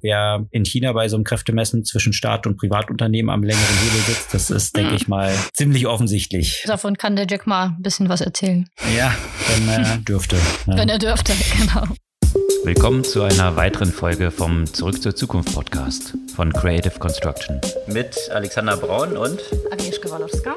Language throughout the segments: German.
Wer in China bei so einem Kräftemessen zwischen Staat und Privatunternehmen am längeren Hebel sitzt, das ist, denke ich mal, ziemlich offensichtlich. Davon kann der Jack mal ein bisschen was erzählen. Ja, wenn er dürfte. Ja. Wenn er dürfte, genau. Willkommen zu einer weiteren Folge vom Zurück zur Zukunft Podcast von Creative Construction. Mit Alexander Braun und Agnieszka Walowska.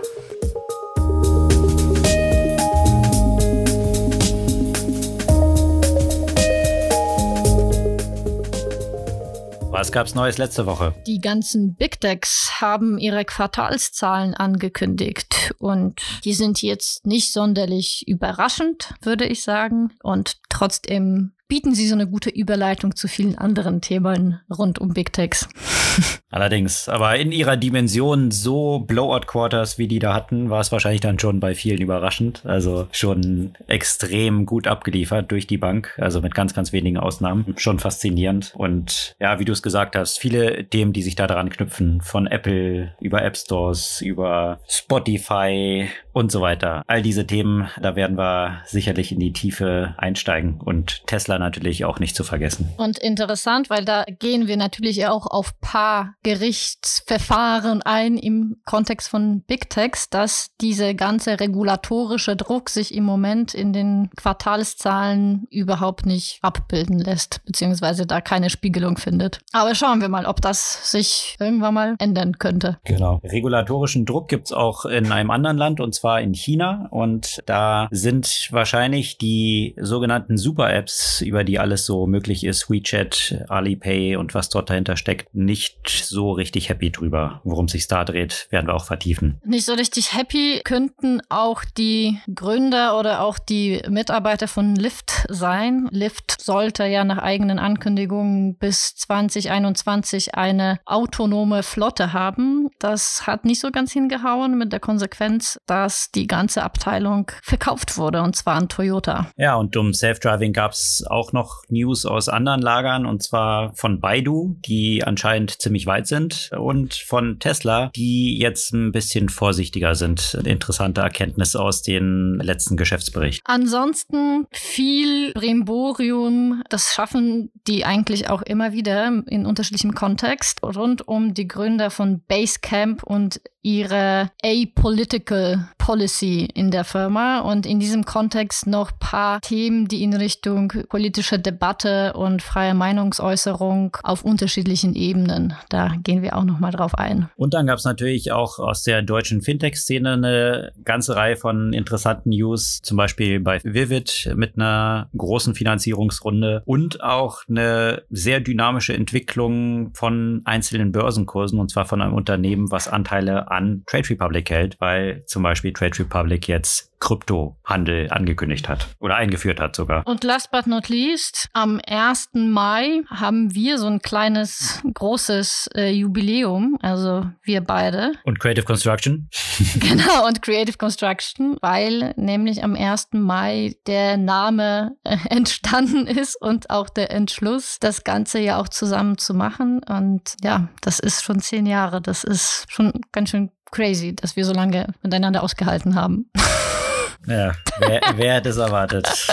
Was gab's Neues letzte Woche? Die ganzen Big Techs haben ihre Quartalszahlen angekündigt und die sind jetzt nicht sonderlich überraschend, würde ich sagen. Und trotzdem bieten sie so eine gute Überleitung zu vielen anderen Themen rund um Big Techs. Allerdings, aber in ihrer Dimension so Blowout Quarters, wie die da hatten, war es wahrscheinlich dann schon bei vielen überraschend. Also schon extrem gut abgeliefert durch die Bank, also mit ganz, ganz wenigen Ausnahmen. Schon faszinierend. Und ja, wie du es gesagt hast, viele Themen, die sich da dran knüpfen, von Apple über App Stores, über Spotify und so weiter. All diese Themen, da werden wir sicherlich in die Tiefe einsteigen und Tesla natürlich auch nicht zu vergessen. Und interessant, weil da gehen wir natürlich auch auf paar Gerichtsverfahren ein im Kontext von Big Techs, dass diese ganze regulatorische Druck sich im Moment in den Quartalszahlen überhaupt nicht abbilden lässt, beziehungsweise da keine Spiegelung findet. Aber schauen wir mal, ob das sich irgendwann mal ändern könnte. Genau. Regulatorischen Druck gibt es auch in einem anderen Land und zwar in China. Und da sind wahrscheinlich die sogenannten Super-Apps, über die alles so möglich ist, WeChat, Alipay und was dort dahinter steckt, nicht so richtig happy drüber. Worum sich da dreht, werden wir auch vertiefen. Nicht so richtig happy könnten auch die Gründer oder auch die Mitarbeiter von Lyft sein. Lyft sollte ja nach eigenen Ankündigungen bis 2021 eine autonome Flotte haben. Das hat nicht so ganz hingehauen mit der Konsequenz, dass die ganze Abteilung verkauft wurde und zwar an Toyota. Ja, und um Self-Driving gab es auch auch noch News aus anderen Lagern und zwar von Baidu, die anscheinend ziemlich weit sind und von Tesla, die jetzt ein bisschen vorsichtiger sind. Interessante Erkenntnisse aus den letzten Geschäftsberichten. Ansonsten viel Brimborium, das schaffen die eigentlich auch immer wieder in unterschiedlichem Kontext rund um die Gründer von Basecamp und ihre apolitical policy in der Firma und in diesem Kontext noch paar Themen, die in Richtung politische Debatte und freie Meinungsäußerung auf unterschiedlichen Ebenen. Da gehen wir auch noch mal drauf ein. Und dann gab es natürlich auch aus der deutschen Fintech-Szene eine ganze Reihe von interessanten News, zum Beispiel bei Vivid mit einer großen Finanzierungsrunde und auch eine sehr dynamische Entwicklung von einzelnen Börsenkursen und zwar von einem Unternehmen, was Anteile an Trade Republic hält, weil zum Beispiel Trade Republic jetzt Kryptohandel angekündigt hat oder eingeführt hat sogar. Und last but not least, am 1. Mai haben wir so ein kleines, großes äh, Jubiläum, also wir beide. Und Creative Construction. genau, und Creative Construction, weil nämlich am 1. Mai der Name äh, entstanden ist und auch der Entschluss, das Ganze ja auch zusammen zu machen. Und ja, das ist schon zehn Jahre. Das ist schon ganz schön crazy, dass wir so lange miteinander ausgehalten haben. Ja, wer, wer hätte es erwartet?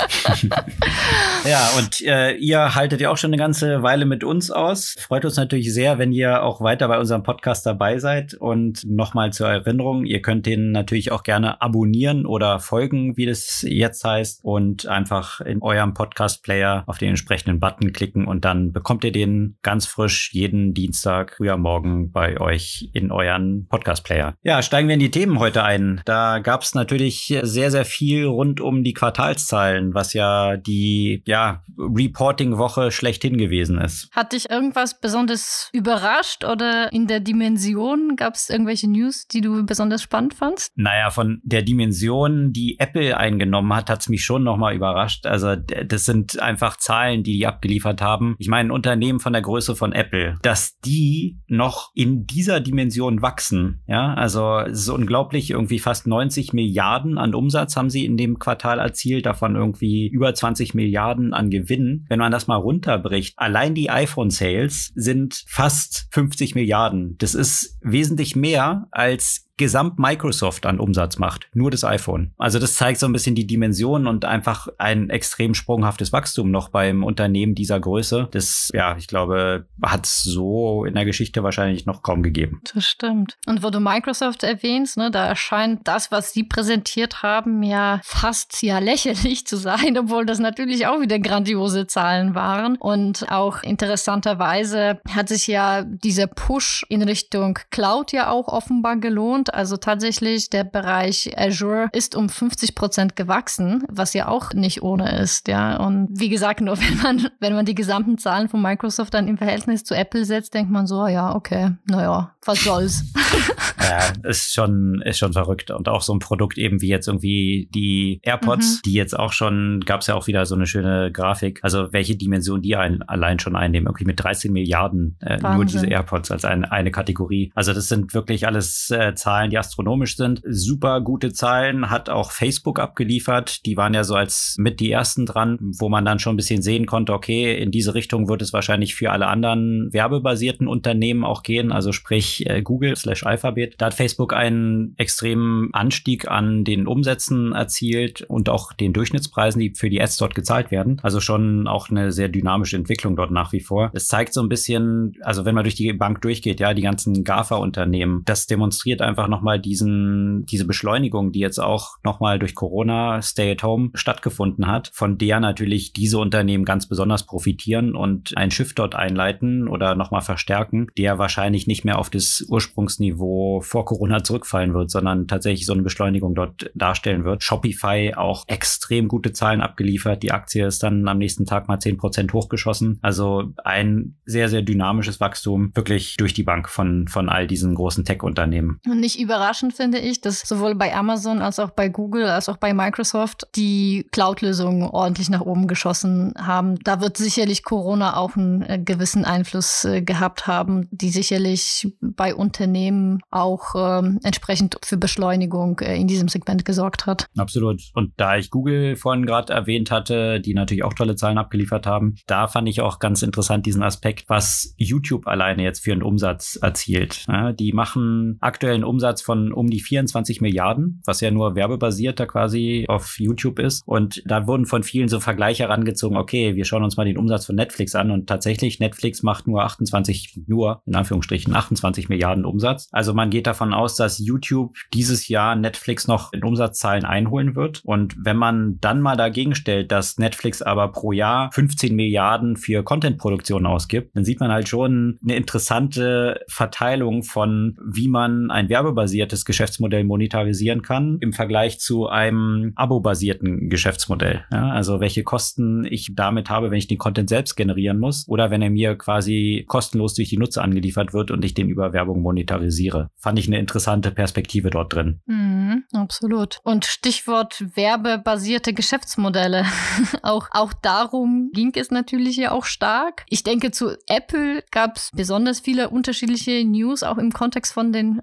ja, und äh, ihr haltet ja auch schon eine ganze Weile mit uns aus. Freut uns natürlich sehr, wenn ihr auch weiter bei unserem Podcast dabei seid. Und nochmal zur Erinnerung, ihr könnt den natürlich auch gerne abonnieren oder folgen, wie das jetzt heißt, und einfach in eurem Podcast-Player auf den entsprechenden Button klicken und dann bekommt ihr den ganz frisch jeden Dienstag früher morgen bei euch in euren Podcast-Player. Ja, steigen wir in die Themen heute ein. Da gab es natürlich sehr, sehr sehr viel rund um die Quartalszahlen, was ja die ja, Reporting-Woche schlechthin gewesen ist. Hat dich irgendwas besonders überrascht oder in der Dimension gab es irgendwelche News, die du besonders spannend fandst? Naja, von der Dimension, die Apple eingenommen hat, hat es mich schon nochmal überrascht. Also das sind einfach Zahlen, die die abgeliefert haben. Ich meine, ein Unternehmen von der Größe von Apple, dass die noch in dieser Dimension wachsen. Ja, also es ist unglaublich, irgendwie fast 90 Milliarden an Umsatz Umsatz haben sie in dem Quartal erzielt, davon irgendwie über 20 Milliarden an Gewinn. Wenn man das mal runterbricht, allein die iPhone-Sales sind fast 50 Milliarden. Das ist wesentlich mehr als gesamt Microsoft an Umsatz macht. Nur das iPhone. Also das zeigt so ein bisschen die Dimensionen und einfach ein extrem sprunghaftes Wachstum noch beim Unternehmen dieser Größe. Das, ja, ich glaube, hat es so in der Geschichte wahrscheinlich noch kaum gegeben. Das stimmt. Und wo du Microsoft erwähnst, ne, da erscheint das, was sie präsentiert haben, ja fast ja lächerlich zu sein, obwohl das natürlich auch wieder grandiose Zahlen waren. Und auch interessanterweise hat sich ja dieser Push in Richtung Cloud ja auch offenbar gelohnt. Also tatsächlich der Bereich Azure ist um 50 Prozent gewachsen, was ja auch nicht ohne ist, ja. Und wie gesagt, nur wenn man, wenn man die gesamten Zahlen von Microsoft dann im Verhältnis zu Apple setzt, denkt man so, ja, okay, naja, was soll's. ja, ist schon, ist schon verrückt. Und auch so ein Produkt eben wie jetzt irgendwie die AirPods, mhm. die jetzt auch schon, gab es ja auch wieder so eine schöne Grafik, also welche Dimension die ein, allein schon einnehmen, irgendwie mit 13 Milliarden äh, nur diese AirPods als ein, eine Kategorie. Also das sind wirklich alles äh, Zahlen, die astronomisch sind. Super gute Zahlen hat auch Facebook abgeliefert. Die waren ja so als mit die ersten dran, wo man dann schon ein bisschen sehen konnte, okay, in diese Richtung wird es wahrscheinlich für alle anderen werbebasierten Unternehmen auch gehen, also sprich äh, Google slash Alphabet. Da hat Facebook einen extremen Anstieg an den Umsätzen erzielt und auch den Durchschnittspreisen, die für die Ads dort gezahlt werden. Also schon auch eine sehr dynamische Entwicklung dort nach wie vor. Es zeigt so ein bisschen, also wenn man durch die Bank durchgeht, ja, die ganzen GAFA-Unternehmen, das demonstriert einfach nochmal diesen, diese Beschleunigung, die jetzt auch nochmal durch Corona Stay at Home stattgefunden hat, von der natürlich diese Unternehmen ganz besonders profitieren und einen Shift dort einleiten oder nochmal verstärken, der wahrscheinlich nicht mehr auf das Ursprungsniveau vor Corona zurückfallen wird, sondern tatsächlich so eine Beschleunigung dort darstellen wird. Shopify auch extrem gute Zahlen abgeliefert. Die Aktie ist dann am nächsten Tag mal zehn Prozent hochgeschossen. Also ein sehr, sehr dynamisches Wachstum wirklich durch die Bank von, von all diesen großen Tech-Unternehmen. Nicht überraschend finde ich, dass sowohl bei Amazon als auch bei Google als auch bei Microsoft die Cloud-Lösungen ordentlich nach oben geschossen haben. Da wird sicherlich Corona auch einen äh, gewissen Einfluss äh, gehabt haben, die sicherlich bei Unternehmen auch ähm, entsprechend für Beschleunigung äh, in diesem Segment gesorgt hat. Absolut. Und da ich Google vorhin gerade erwähnt hatte, die natürlich auch tolle Zahlen abgeliefert haben, da fand ich auch ganz interessant diesen Aspekt, was YouTube alleine jetzt für einen Umsatz erzielt. Ja, die machen aktuell einen Umsatz von um die 24 Milliarden, was ja nur werbebasierter quasi auf YouTube ist. Und da wurden von vielen so Vergleiche herangezogen, okay, wir schauen uns mal den Umsatz von Netflix an und tatsächlich Netflix macht nur 28, nur in Anführungsstrichen 28 Milliarden Umsatz. Also man geht davon aus, dass YouTube dieses Jahr Netflix noch in Umsatzzahlen einholen wird. Und wenn man dann mal dagegen stellt, dass Netflix aber pro Jahr 15 Milliarden für Contentproduktion ausgibt, dann sieht man halt schon eine interessante Verteilung von, wie man ein werbebasiertes Geschäftsmodell monetarisieren kann im Vergleich zu einem abo-basierten Geschäftsmodell. Ja, also welche Kosten ich damit habe, wenn ich den Content selbst generieren muss oder wenn er mir quasi kostenlos durch die Nutzer angeliefert wird und ich den über Werbung monetarisiere. Fand ich eine interessante Perspektive dort drin. Mhm, absolut. Und Stichwort werbebasierte Geschäftsmodelle. auch, auch darum ging es natürlich ja auch stark. Ich denke, zu Apple gab es besonders viele unterschiedliche News, auch im Kontext von den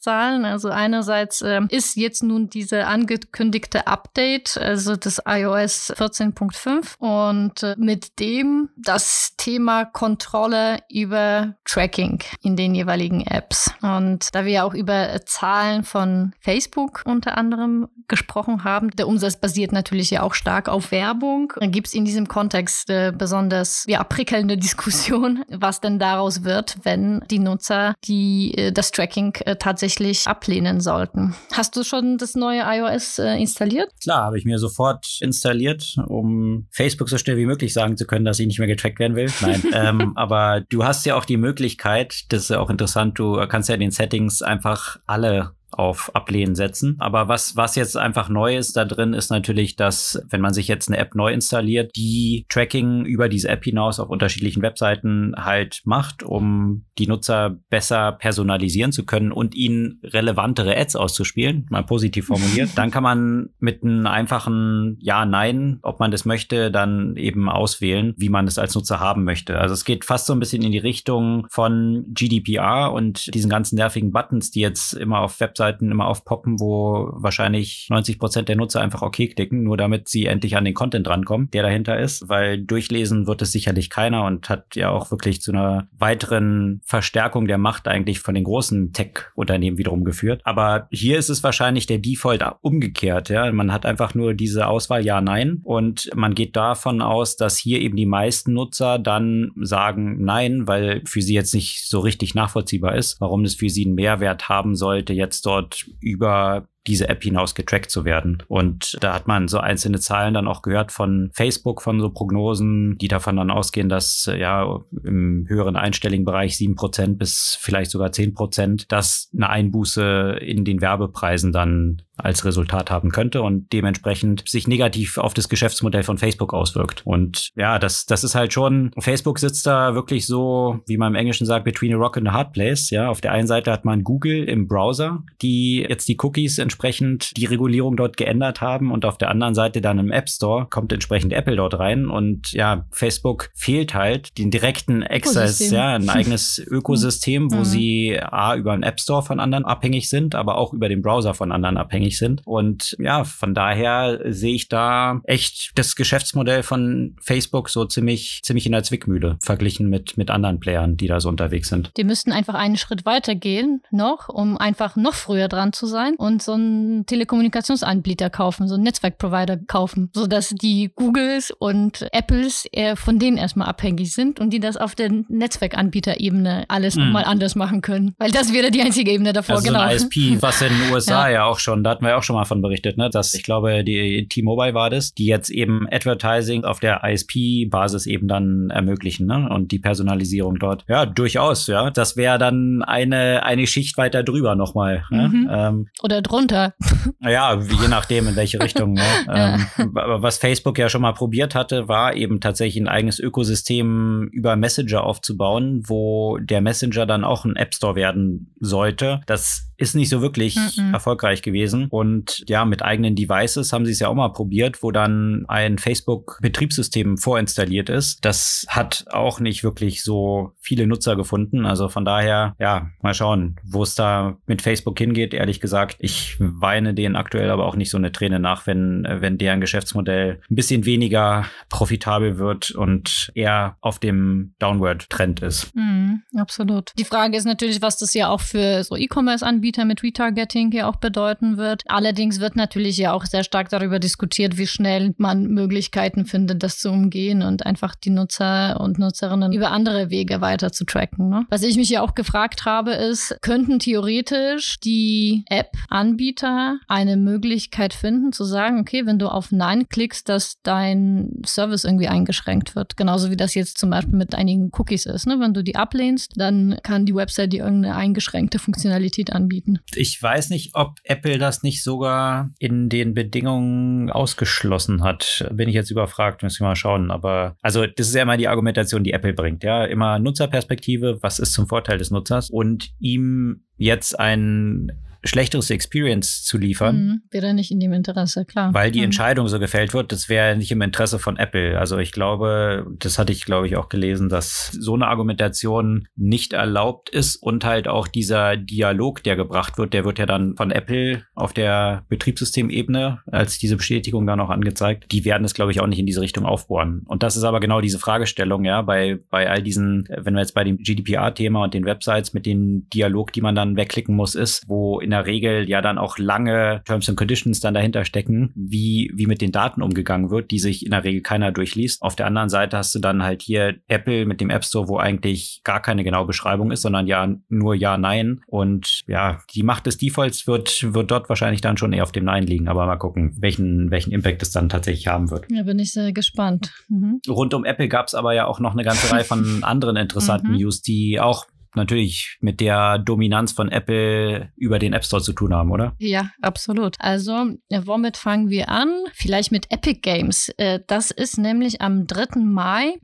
Umsatzzahlen. Also einerseits äh, ist jetzt nun diese angekündigte Update, also das iOS 14.5 und äh, mit dem das Thema Kontrolle über Tracking in den jeweiligen Apps. Und da wir auch über Zahlen von Facebook unter anderem gesprochen haben, der Umsatz basiert natürlich ja auch stark auf Werbung. Gibt es in diesem Kontext äh, besonders ja, prickelnde Diskussion, was denn daraus wird, wenn die Nutzer die äh, das Tracking äh, tatsächlich ablehnen sollten. Hast du schon das neue iOS äh, installiert? Klar, habe ich mir sofort installiert, um Facebook so schnell wie möglich sagen zu können, dass ich nicht mehr getrackt werden will. Nein, ähm, aber du hast ja auch die Möglichkeit, das ist ja auch interessant, du kannst ja in den Settings einfach alle auf Ablehnen setzen. Aber was, was jetzt einfach neu ist da drin, ist natürlich, dass wenn man sich jetzt eine App neu installiert, die Tracking über diese App hinaus auf unterschiedlichen Webseiten halt macht, um die Nutzer besser personalisieren zu können und ihnen relevantere Ads auszuspielen, mal positiv formuliert, dann kann man mit einem einfachen Ja, Nein, ob man das möchte, dann eben auswählen, wie man es als Nutzer haben möchte. Also es geht fast so ein bisschen in die Richtung von GDPR und diesen ganzen nervigen Buttons, die jetzt immer auf Webseiten Webseiten immer aufpoppen, wo wahrscheinlich 90 Prozent der Nutzer einfach okay klicken, nur damit sie endlich an den Content rankommen, der dahinter ist, weil durchlesen wird es sicherlich keiner und hat ja auch wirklich zu einer weiteren Verstärkung der Macht eigentlich von den großen Tech-Unternehmen wiederum geführt. Aber hier ist es wahrscheinlich der Default umgekehrt. Ja, man hat einfach nur diese Auswahl Ja, Nein und man geht davon aus, dass hier eben die meisten Nutzer dann sagen Nein, weil für sie jetzt nicht so richtig nachvollziehbar ist, warum es für sie einen Mehrwert haben sollte, jetzt dort über diese App hinaus getrackt zu werden. Und da hat man so einzelne Zahlen dann auch gehört von Facebook, von so Prognosen, die davon dann ausgehen, dass ja im höheren einstelligen Bereich sieben Prozent bis vielleicht sogar zehn Prozent, dass eine Einbuße in den Werbepreisen dann als Resultat haben könnte und dementsprechend sich negativ auf das Geschäftsmodell von Facebook auswirkt. Und ja, das, das ist halt schon, Facebook sitzt da wirklich so, wie man im Englischen sagt, between a rock and a hard place. Ja, auf der einen Seite hat man Google im Browser, die jetzt die Cookies entsprechend die Regulierung dort geändert haben und auf der anderen Seite dann im App Store kommt entsprechend Apple dort rein und ja, Facebook fehlt halt den direkten Access, Ökosystem. ja, ein eigenes Ökosystem, wo mhm. sie A, über den App Store von anderen abhängig sind, aber auch über den Browser von anderen abhängig sind. Und ja, von daher sehe ich da echt das Geschäftsmodell von Facebook so ziemlich, ziemlich in der Zwickmühle verglichen mit, mit anderen Playern, die da so unterwegs sind. Die müssten einfach einen Schritt weiter gehen noch, um einfach noch früher dran zu sein und so einen Telekommunikationsanbieter kaufen, so einen Netzwerkprovider kaufen, sodass die Googles und Apples eher von denen erstmal abhängig sind und die das auf der Netzwerkanbieterebene alles mhm. mal anders machen können. Weil das wäre die einzige Ebene davor, also genau. So ein ISP, was in den USA ja. ja auch schon, da hatten wir auch schon mal von berichtet, ne, dass ich glaube, die T-Mobile war das, die jetzt eben Advertising auf der ISP-Basis eben dann ermöglichen, ne, und die Personalisierung dort. Ja, durchaus, ja. Das wäre dann eine, eine Schicht weiter drüber nochmal. Ne? Mhm. Ähm, Oder drunter. Ja, je nachdem, in welche Richtung. Ne? ähm, was Facebook ja schon mal probiert hatte, war eben tatsächlich ein eigenes Ökosystem über Messenger aufzubauen, wo der Messenger dann auch ein App Store werden sollte. Das ist nicht so wirklich -mm. erfolgreich gewesen. Und ja, mit eigenen Devices haben sie es ja auch mal probiert, wo dann ein Facebook-Betriebssystem vorinstalliert ist. Das hat auch nicht wirklich so viele Nutzer gefunden. Also von daher, ja, mal schauen, wo es da mit Facebook hingeht. Ehrlich gesagt, ich weine denen aktuell aber auch nicht so eine Träne nach, wenn, wenn deren Geschäftsmodell ein bisschen weniger profitabel wird und eher auf dem Downward-Trend ist. Mm, absolut. Die Frage ist natürlich, was das ja auch für so E-Commerce-Anbieter Anbieter mit Retargeting ja auch bedeuten wird. Allerdings wird natürlich ja auch sehr stark darüber diskutiert, wie schnell man Möglichkeiten findet, das zu umgehen und einfach die Nutzer und Nutzerinnen über andere Wege weiter zu tracken. Ne? Was ich mich ja auch gefragt habe, ist, könnten theoretisch die App-Anbieter eine Möglichkeit finden, zu sagen, okay, wenn du auf Nein klickst, dass dein Service irgendwie eingeschränkt wird. Genauso wie das jetzt zum Beispiel mit einigen Cookies ist. Ne? Wenn du die ablehnst, dann kann die Website dir irgendeine eingeschränkte Funktionalität anbieten anbieten. Ich weiß nicht, ob Apple das nicht sogar in den Bedingungen ausgeschlossen hat. Bin ich jetzt überfragt, müssen wir mal schauen. Aber also das ist ja immer die Argumentation, die Apple bringt. Ja, immer Nutzerperspektive, was ist zum Vorteil des Nutzers und ihm jetzt ein schlechteres Experience zu liefern. Mhm, wäre nicht in dem Interesse, klar. Weil die mhm. Entscheidung so gefällt wird, das wäre nicht im Interesse von Apple. Also ich glaube, das hatte ich, glaube ich, auch gelesen, dass so eine Argumentation nicht erlaubt ist und halt auch dieser Dialog, der gebracht wird, der wird ja dann von Apple auf der Betriebssystemebene als diese Bestätigung dann auch angezeigt. Die werden es, glaube ich, auch nicht in diese Richtung aufbohren. Und das ist aber genau diese Fragestellung, ja, bei, bei all diesen, wenn wir jetzt bei dem GDPR-Thema und den Websites mit dem Dialog, die man dann wegklicken muss, ist, wo in in der Regel ja dann auch lange Terms and Conditions dann dahinter stecken, wie, wie mit den Daten umgegangen wird, die sich in der Regel keiner durchliest. Auf der anderen Seite hast du dann halt hier Apple mit dem App Store, wo eigentlich gar keine genaue Beschreibung ist, sondern ja nur Ja, Nein. Und ja, die Macht des Defaults wird, wird dort wahrscheinlich dann schon eher auf dem Nein liegen. Aber mal gucken, welchen, welchen Impact es dann tatsächlich haben wird. Ja, bin ich sehr gespannt. Mhm. Rund um Apple gab es aber ja auch noch eine ganze Reihe von anderen interessanten mhm. News, die auch natürlich mit der Dominanz von Apple über den App Store zu tun haben, oder? Ja, absolut. Also, womit fangen wir an? Vielleicht mit Epic Games. Äh, das ist nämlich am 3. Mai.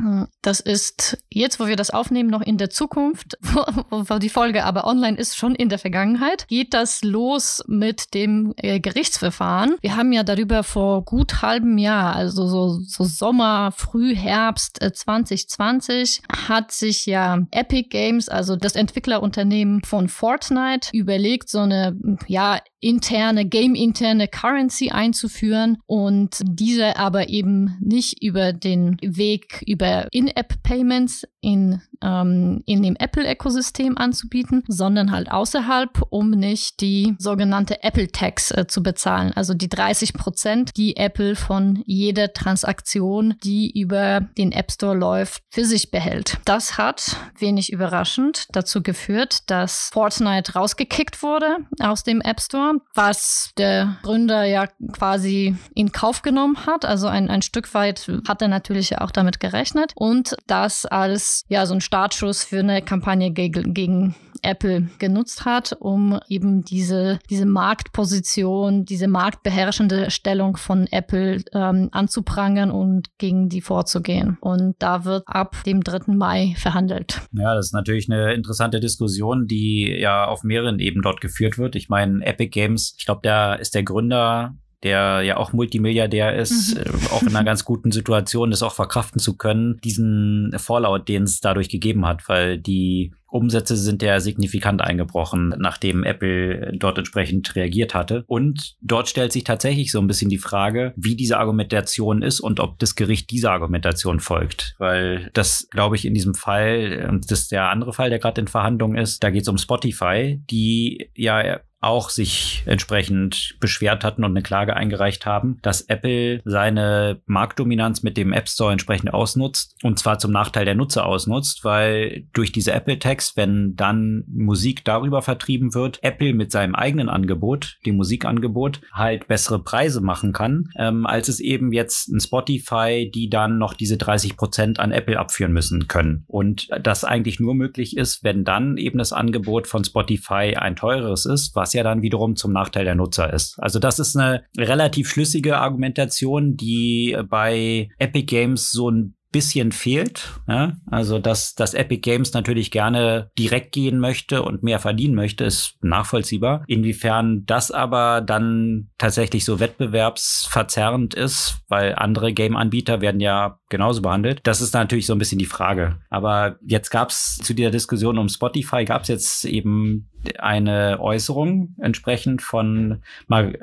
Das ist jetzt, wo wir das aufnehmen, noch in der Zukunft, wo die Folge aber online ist, schon in der Vergangenheit. Geht das los mit dem äh, Gerichtsverfahren? Wir haben ja darüber vor gut halbem Jahr, also so, so Sommer, Frühherbst 2020, äh, hat sich ja Epic Games, also Das Entwicklerunternehmen von Fortnite überlegt, so eine ja interne, game-interne Currency einzuführen und diese aber eben nicht über den Weg über In-App-Payments in, ähm, in dem Apple-Ökosystem anzubieten, sondern halt außerhalb, um nicht die sogenannte Apple-Tax äh, zu bezahlen. Also die 30 Prozent, die Apple von jeder Transaktion, die über den App Store läuft, für sich behält. Das hat, wenig überraschend, dazu geführt, dass Fortnite rausgekickt wurde aus dem App Store was der Gründer ja quasi in Kauf genommen hat. Also ein, ein Stück weit hat er natürlich auch damit gerechnet und das als ja so ein Startschuss für eine Kampagne gegen, gegen Apple genutzt hat, um eben diese, diese Marktposition, diese marktbeherrschende Stellung von Apple ähm, anzuprangern und gegen die vorzugehen. Und da wird ab dem 3. Mai verhandelt. Ja, das ist natürlich eine interessante Diskussion, die ja auf mehreren Ebenen dort geführt wird. Ich meine, Epic Games, ich glaube, da ist der Gründer der ja auch Multimilliardär ist, mhm. Äh, auch in einer ganz guten Situation ist, auch verkraften zu können, diesen Fallout, den es dadurch gegeben hat, weil die Umsätze sind ja signifikant eingebrochen, nachdem Apple dort entsprechend reagiert hatte. Und dort stellt sich tatsächlich so ein bisschen die Frage, wie diese Argumentation ist und ob das Gericht dieser Argumentation folgt. Weil das, glaube ich, in diesem Fall, und das ist der andere Fall, der gerade in Verhandlungen ist, da geht es um Spotify, die ja auch sich entsprechend beschwert hatten und eine Klage eingereicht haben, dass Apple seine Marktdominanz mit dem App Store entsprechend ausnutzt und zwar zum Nachteil der Nutzer ausnutzt, weil durch diese Apple Tax, wenn dann Musik darüber vertrieben wird, Apple mit seinem eigenen Angebot, dem Musikangebot, halt bessere Preise machen kann, ähm, als es eben jetzt ein Spotify, die dann noch diese 30 Prozent an Apple abführen müssen können. Und das eigentlich nur möglich ist, wenn dann eben das Angebot von Spotify ein teureres ist, was ja dann wiederum zum Nachteil der Nutzer ist. Also das ist eine relativ schlüssige Argumentation, die bei Epic Games so ein bisschen fehlt. Ja? Also, dass, dass Epic Games natürlich gerne direkt gehen möchte und mehr verdienen möchte, ist nachvollziehbar. Inwiefern das aber dann tatsächlich so wettbewerbsverzerrend ist, weil andere Game-Anbieter werden ja genauso behandelt, das ist natürlich so ein bisschen die Frage. Aber jetzt gab es zu dieser Diskussion um Spotify, gab es jetzt eben eine Äußerung entsprechend von,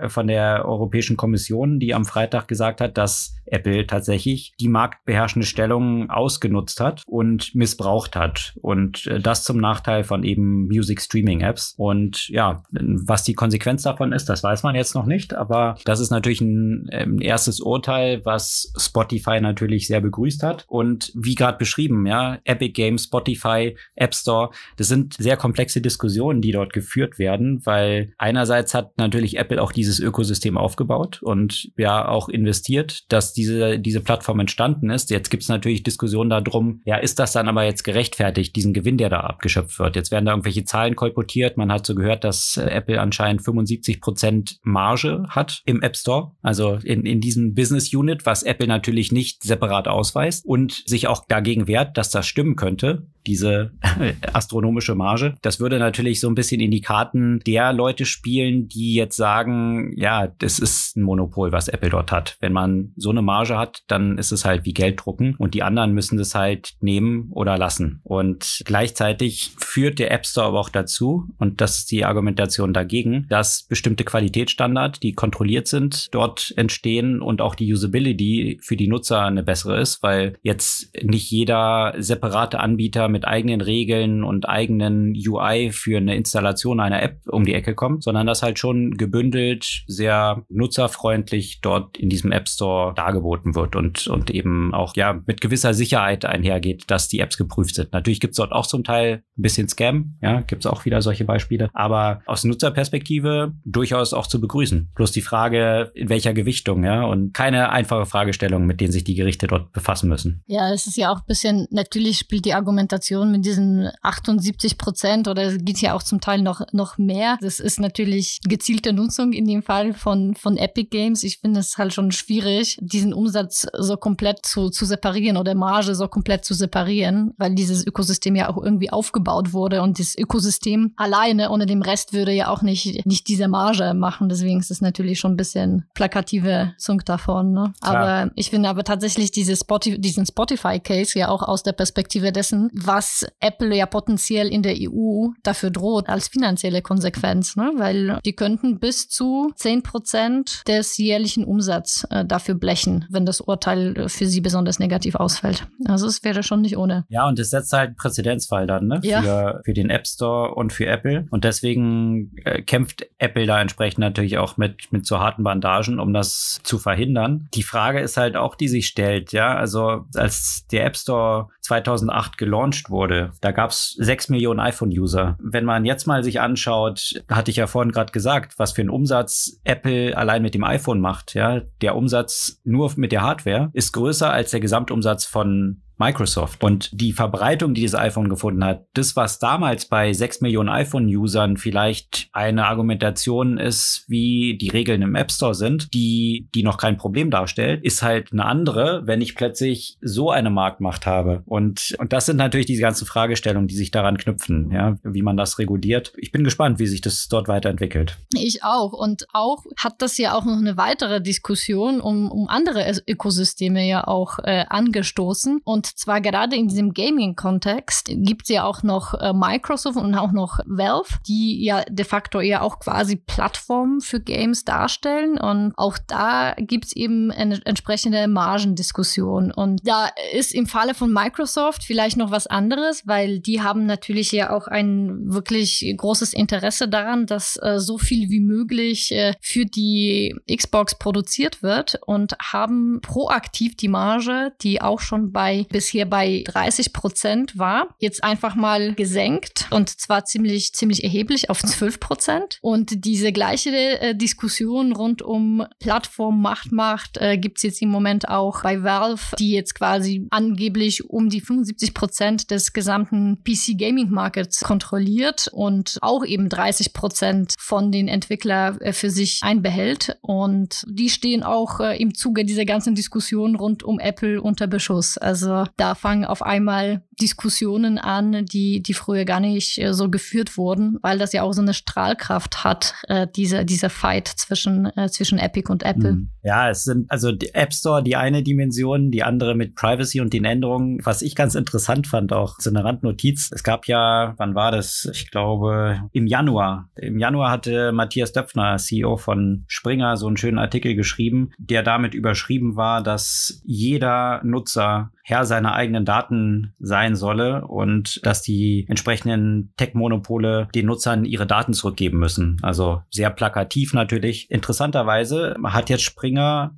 von der Europäischen Kommission, die am Freitag gesagt hat, dass Apple tatsächlich die marktbeherrschende Stellung ausgenutzt hat und missbraucht hat. Und äh, das zum Nachteil von eben Music Streaming Apps. Und ja, was die Konsequenz davon ist, das weiß man jetzt noch nicht. Aber das ist natürlich ein, ein erstes Urteil, was Spotify natürlich sehr begrüßt hat. Und wie gerade beschrieben, ja, Epic Games, Spotify, App Store, das sind sehr komplexe Diskussionen, die dort geführt werden, weil einerseits hat natürlich Apple auch dieses Ökosystem aufgebaut und ja auch investiert, dass diese, diese Plattform entstanden ist. Jetzt gibt es natürlich Diskussionen darum, ja, ist das dann aber jetzt gerechtfertigt, diesen Gewinn, der da abgeschöpft wird? Jetzt werden da irgendwelche Zahlen kolportiert. Man hat so gehört, dass äh, Apple anscheinend 75 Prozent Marge hat im App Store, also in, in diesem Business Unit, was Apple natürlich nicht separat ausweist und sich auch dagegen wehrt, dass das stimmen könnte diese astronomische Marge. Das würde natürlich so ein bisschen in die Karten der Leute spielen, die jetzt sagen, ja, das ist ein Monopol, was Apple dort hat. Wenn man so eine Marge hat, dann ist es halt wie Geld drucken und die anderen müssen das halt nehmen oder lassen. Und gleichzeitig führt der App Store aber auch dazu, und das ist die Argumentation dagegen, dass bestimmte Qualitätsstandards, die kontrolliert sind, dort entstehen und auch die Usability für die Nutzer eine bessere ist, weil jetzt nicht jeder separate Anbieter mit eigenen Regeln und eigenen UI für eine Installation einer App um die Ecke kommt, sondern das halt schon gebündelt, sehr nutzerfreundlich dort in diesem App Store dargeboten wird und, und eben auch ja mit gewisser Sicherheit einhergeht, dass die Apps geprüft sind. Natürlich gibt es dort auch zum Teil ein bisschen Scam, ja, gibt es auch wieder solche Beispiele, aber aus Nutzerperspektive durchaus auch zu begrüßen. Bloß die Frage, in welcher Gewichtung, ja, und keine einfache Fragestellung, mit denen sich die Gerichte dort befassen müssen. Ja, es ist ja auch ein bisschen, natürlich spielt die Argumentation mit diesen 78 Prozent oder es geht ja auch zum Teil noch, noch mehr. Das ist natürlich gezielte Nutzung in dem Fall von, von Epic Games. Ich finde es halt schon schwierig, diesen Umsatz so komplett zu, zu separieren oder Marge so komplett zu separieren, weil dieses Ökosystem ja auch irgendwie aufgebaut wurde und das Ökosystem alleine ohne dem Rest würde ja auch nicht, nicht diese Marge machen. Deswegen ist es natürlich schon ein bisschen plakative Zunk davon. Ne? Aber ich finde aber tatsächlich diese Spotify, diesen Spotify-Case ja auch aus der Perspektive dessen, was Apple ja potenziell in der EU dafür droht als finanzielle Konsequenz, ne? weil die könnten bis zu 10 Prozent des jährlichen Umsatzes äh, dafür blechen, wenn das Urteil für sie besonders negativ ausfällt. Also es wäre schon nicht ohne. Ja, und es setzt halt einen Präzedenzfall dann ne? Ja. für, für den App Store und für Apple. Und deswegen äh, kämpft Apple da entsprechend natürlich auch mit, mit so harten Bandagen, um das zu verhindern. Die Frage ist halt auch, die sich stellt, ja, also als der App Store 2008 gelauncht wurde, da gab es 6 Millionen iPhone-User. Wenn man jetzt mal sich anschaut, hatte ich ja vorhin gerade gesagt, was für einen Umsatz Apple allein mit dem iPhone macht, ja, der Umsatz nur mit der Hardware ist größer als der Gesamtumsatz von Microsoft. Und die Verbreitung, die dieses iPhone gefunden hat, das, was damals bei 6 Millionen iPhone-Usern vielleicht eine Argumentation ist, wie die Regeln im App Store sind, die, die noch kein Problem darstellt, ist halt eine andere, wenn ich plötzlich so eine Marktmacht habe. Und, und das sind natürlich diese ganzen Fragestellungen, die sich daran knüpfen, ja, wie man das reguliert. Ich bin gespannt, wie sich das dort weiterentwickelt. Ich auch. Und auch hat das ja auch noch eine weitere Diskussion um, um andere Ökosysteme ja auch äh, angestoßen. Und und zwar gerade in diesem Gaming-Kontext gibt es ja auch noch äh, Microsoft und auch noch Valve, die ja de facto ja auch quasi Plattformen für Games darstellen. Und auch da gibt es eben eine entsprechende Margendiskussion. Und da ist im Falle von Microsoft vielleicht noch was anderes, weil die haben natürlich ja auch ein wirklich großes Interesse daran, dass äh, so viel wie möglich äh, für die Xbox produziert wird und haben proaktiv die Marge, die auch schon bei bisher bei 30 Prozent war, jetzt einfach mal gesenkt und zwar ziemlich, ziemlich erheblich auf 12 Prozent. Und diese gleiche äh, Diskussion rund um Plattform Macht Macht äh, gibt es jetzt im Moment auch bei Valve, die jetzt quasi angeblich um die 75 Prozent des gesamten PC Gaming Markets kontrolliert und auch eben 30 Prozent von den Entwicklern äh, für sich einbehält. Und die stehen auch äh, im Zuge dieser ganzen Diskussion rund um Apple unter Beschuss. Also da fangen auf einmal Diskussionen an, die, die früher gar nicht äh, so geführt wurden, weil das ja auch so eine Strahlkraft hat, äh, dieser, dieser Fight zwischen, äh, zwischen Epic und Apple. Mhm. Ja, es sind also App Store die eine Dimension, die andere mit Privacy und den Änderungen. Was ich ganz interessant fand, auch so eine Randnotiz. Es gab ja, wann war das? Ich glaube, im Januar. Im Januar hatte Matthias Döpfner, CEO von Springer, so einen schönen Artikel geschrieben, der damit überschrieben war, dass jeder Nutzer Herr seiner eigenen Daten sein solle und dass die entsprechenden Tech-Monopole den Nutzern ihre Daten zurückgeben müssen. Also sehr plakativ natürlich. Interessanterweise hat jetzt Springer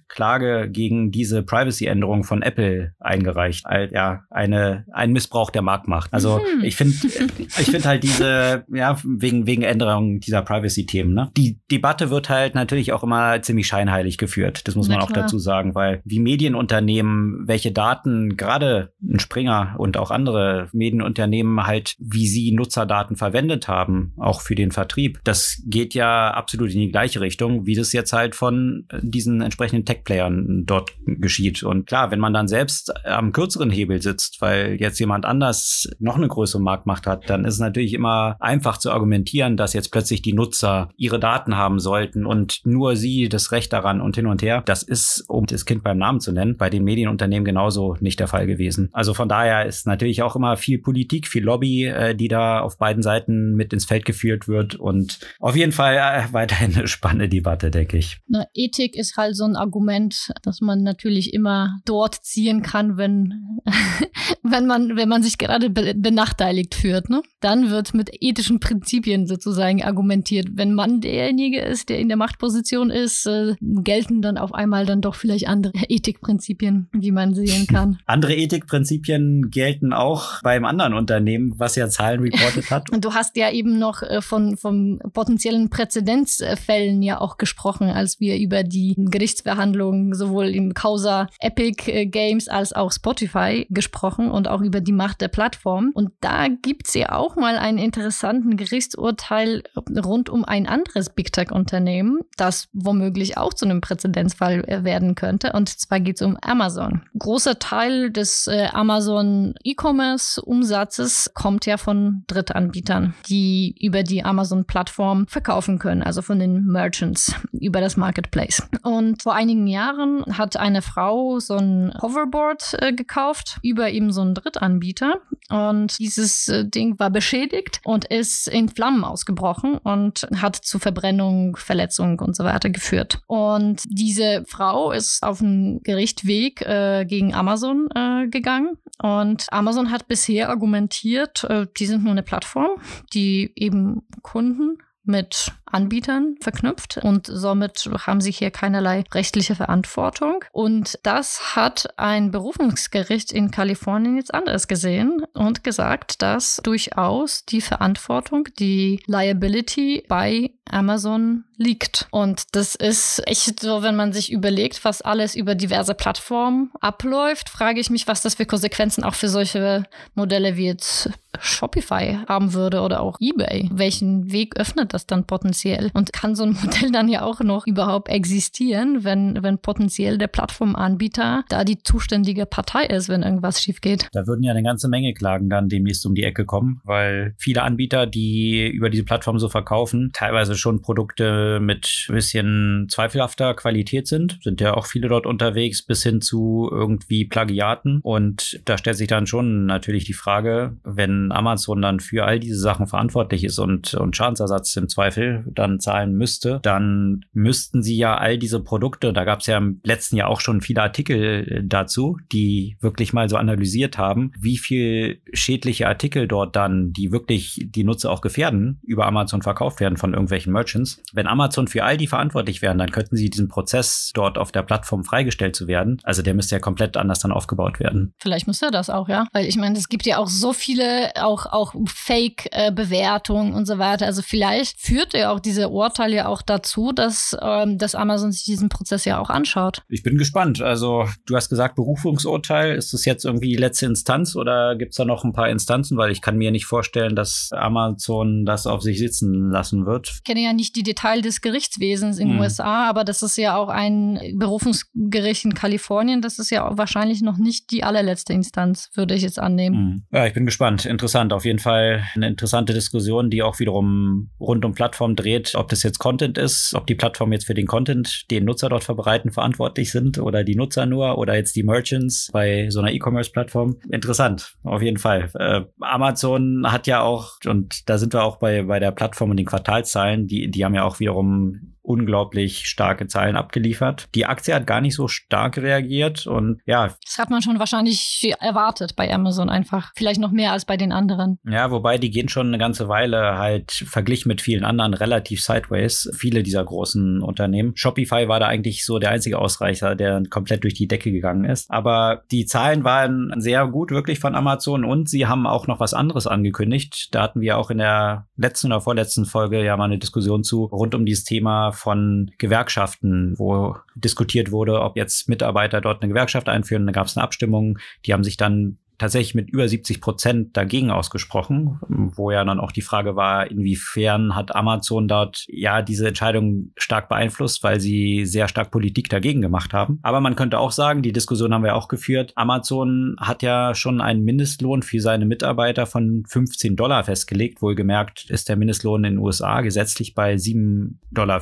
Klage gegen diese Privacy-Änderung von Apple eingereicht. Als, ja, eine, ein Missbrauch der Marktmacht. Also mhm. ich finde, ich finde halt diese, ja, wegen, wegen Änderungen dieser Privacy-Themen, ne? Die Debatte wird halt natürlich auch immer ziemlich scheinheilig geführt. Das muss man auch dazu sagen, weil wie Medienunternehmen welche Daten gerade ein Springer und auch andere Medienunternehmen halt, wie sie Nutzerdaten verwendet haben, auch für den Vertrieb. Das geht ja absolut in die gleiche Richtung, wie das jetzt halt von diesen entsprechenden Tech-Playern dort geschieht. Und klar, wenn man dann selbst am kürzeren Hebel sitzt, weil jetzt jemand anders noch eine größere Marktmacht hat, dann ist es natürlich immer einfach zu argumentieren, dass jetzt plötzlich die Nutzer ihre Daten haben sollten und nur sie das Recht daran und hin und her. Das ist, um das Kind beim Namen zu nennen, bei den Medienunternehmen genauso nicht der Fall gewesen. Also von daher ist natürlich auch immer viel Politik, viel Lobby, äh, die da auf beiden Seiten mit ins Feld geführt wird und auf jeden Fall äh, weiterhin eine spannende Debatte, denke ich. Na, Ethik ist halt so ein Argument, das man natürlich immer dort ziehen kann, wenn, wenn man, wenn man sich gerade be benachteiligt führt. Ne? Dann wird mit ethischen Prinzipien sozusagen argumentiert. Wenn man derjenige ist, der in der Machtposition ist, äh, gelten dann auf einmal dann doch vielleicht andere Ethikprinzipien, wie man sehen kann. Andere Ethikprinzipien gelten auch beim anderen Unternehmen, was ja Zahlen reportet hat. Und du hast ja eben noch äh, von, von potenziellen Präzedenzfällen ja auch gesprochen, als wir über die Gerichtsverhandlungen sowohl im Causa Epic äh, Games als auch Spotify gesprochen und auch über die Macht der Plattform. Und da gibt es ja auch mal einen interessanten Gerichtsurteil rund um ein anderes Big Tech-Unternehmen, das womöglich auch zu einem Präzedenzfall äh, werden könnte. Und zwar geht es um Amazon. Großer Teil des äh, Amazon E-Commerce-Umsatzes kommt ja von Drittanbietern, die über die Amazon-Plattform verkaufen können, also von den Merchants über das Marketplace. Und vor einigen Jahren hat eine Frau so ein Hoverboard äh, gekauft über eben so einen Drittanbieter. Und dieses äh, Ding war beschädigt und ist in Flammen ausgebrochen und hat zu Verbrennung, Verletzung und so weiter geführt. Und diese Frau ist auf einen Gerichtweg äh, gegen Amazon äh, gegangen. Und Amazon hat bisher argumentiert, äh, die sind nur eine Plattform, die eben Kunden mit Anbietern verknüpft und somit haben sie hier keinerlei rechtliche Verantwortung. Und das hat ein Berufungsgericht in Kalifornien jetzt anders gesehen und gesagt, dass durchaus die Verantwortung, die Liability bei Amazon liegt. Und das ist echt so, wenn man sich überlegt, was alles über diverse Plattformen abläuft, frage ich mich, was das für Konsequenzen auch für solche Modelle wie jetzt Shopify haben würde oder auch eBay. Welchen Weg öffnet das dann potenziell? Und kann so ein Modell dann ja auch noch überhaupt existieren, wenn, wenn potenziell der Plattformanbieter da die zuständige Partei ist, wenn irgendwas schief geht? Da würden ja eine ganze Menge Klagen dann demnächst um die Ecke kommen, weil viele Anbieter, die über diese Plattform so verkaufen, teilweise schon Produkte mit ein bisschen zweifelhafter Qualität sind. Sind ja auch viele dort unterwegs, bis hin zu irgendwie Plagiaten. Und da stellt sich dann schon natürlich die Frage, wenn Amazon dann für all diese Sachen verantwortlich ist und, und Schadensersatz im Zweifel dann zahlen müsste, dann müssten sie ja all diese Produkte, da gab es ja im letzten Jahr auch schon viele Artikel dazu, die wirklich mal so analysiert haben, wie viel schädliche Artikel dort dann, die wirklich die Nutzer auch gefährden, über Amazon verkauft werden von irgendwelchen Merchants. Wenn Amazon für all die verantwortlich wären, dann könnten sie diesen Prozess dort auf der Plattform freigestellt zu werden. Also der müsste ja komplett anders dann aufgebaut werden. Vielleicht müsste das auch, ja. Weil ich meine, es gibt ja auch so viele auch, auch Fake-Bewertungen und so weiter. Also vielleicht führt ja auch diese Urteil ja auch dazu, dass, ähm, dass Amazon sich diesen Prozess ja auch anschaut. Ich bin gespannt. Also du hast gesagt, Berufungsurteil. Ist das jetzt irgendwie die letzte Instanz oder gibt es da noch ein paar Instanzen? Weil ich kann mir nicht vorstellen, dass Amazon das auf sich sitzen lassen wird. Ich kenne ja nicht die Details des Gerichtswesens in den hm. USA, aber das ist ja auch ein Berufungsgericht in Kalifornien. Das ist ja wahrscheinlich noch nicht die allerletzte Instanz, würde ich jetzt annehmen. Hm. Ja, ich bin gespannt. Interessant. Auf jeden Fall eine interessante Diskussion, die auch wiederum rund um Plattformen dreht, ob das jetzt Content ist, ob die Plattformen jetzt für den Content, den Nutzer dort verbreiten, verantwortlich sind oder die Nutzer nur oder jetzt die Merchants bei so einer E-Commerce-Plattform. Interessant, auf jeden Fall. Äh, Amazon hat ja auch, und da sind wir auch bei, bei der Plattform und den Quartalzahlen, die, die haben ja auch wiederum unglaublich starke Zahlen abgeliefert. Die Aktie hat gar nicht so stark reagiert und ja. Das hat man schon wahrscheinlich erwartet bei Amazon einfach. Vielleicht noch mehr als bei den anderen. Ja, wobei die gehen schon eine ganze Weile halt verglichen mit vielen anderen relativ sideways. Viele dieser großen Unternehmen. Shopify war da eigentlich so der einzige Ausreicher, der komplett durch die Decke gegangen ist. Aber die Zahlen waren sehr gut wirklich von Amazon und sie haben auch noch was anderes angekündigt. Da hatten wir auch in der letzten oder vorletzten Folge ja mal eine Diskussion zu rund um dieses Thema von Gewerkschaften, wo diskutiert wurde, ob jetzt Mitarbeiter dort eine Gewerkschaft einführen. Da gab es eine Abstimmung, die haben sich dann tatsächlich mit über 70 Prozent dagegen ausgesprochen, wo ja dann auch die Frage war, inwiefern hat Amazon dort ja diese Entscheidung stark beeinflusst, weil sie sehr stark Politik dagegen gemacht haben. Aber man könnte auch sagen, die Diskussion haben wir auch geführt, Amazon hat ja schon einen Mindestlohn für seine Mitarbeiter von 15 Dollar festgelegt. Wohlgemerkt ist der Mindestlohn in den USA gesetzlich bei 7,50 Dollar.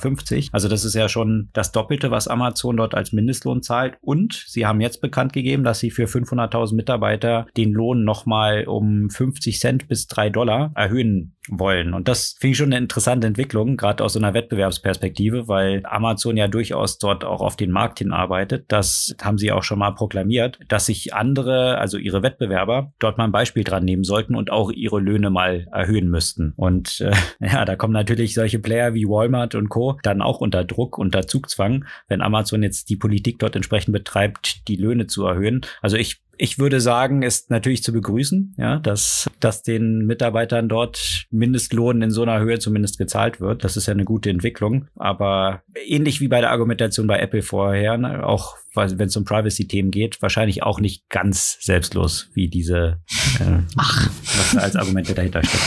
Also das ist ja schon das Doppelte, was Amazon dort als Mindestlohn zahlt. Und sie haben jetzt bekannt gegeben, dass sie für 500.000 Mitarbeiter den Lohn nochmal um 50 Cent bis 3 Dollar erhöhen wollen. Und das finde ich schon eine interessante Entwicklung, gerade aus so einer Wettbewerbsperspektive, weil Amazon ja durchaus dort auch auf den Markt hinarbeitet. Das haben sie auch schon mal proklamiert, dass sich andere, also ihre Wettbewerber, dort mal ein Beispiel dran nehmen sollten und auch ihre Löhne mal erhöhen müssten. Und äh, ja, da kommen natürlich solche Player wie Walmart und Co. dann auch unter Druck, unter Zugzwang, wenn Amazon jetzt die Politik dort entsprechend betreibt, die Löhne zu erhöhen. Also ich Ich würde sagen, ist natürlich zu begrüßen, ja, dass, dass den Mitarbeitern dort Mindestlohn in so einer Höhe zumindest gezahlt wird. Das ist ja eine gute Entwicklung. Aber ähnlich wie bei der Argumentation bei Apple vorher, ne, auch wenn es um Privacy-Themen geht, wahrscheinlich auch nicht ganz selbstlos, wie diese, äh, Ach. was als Argumente dahinter stecken.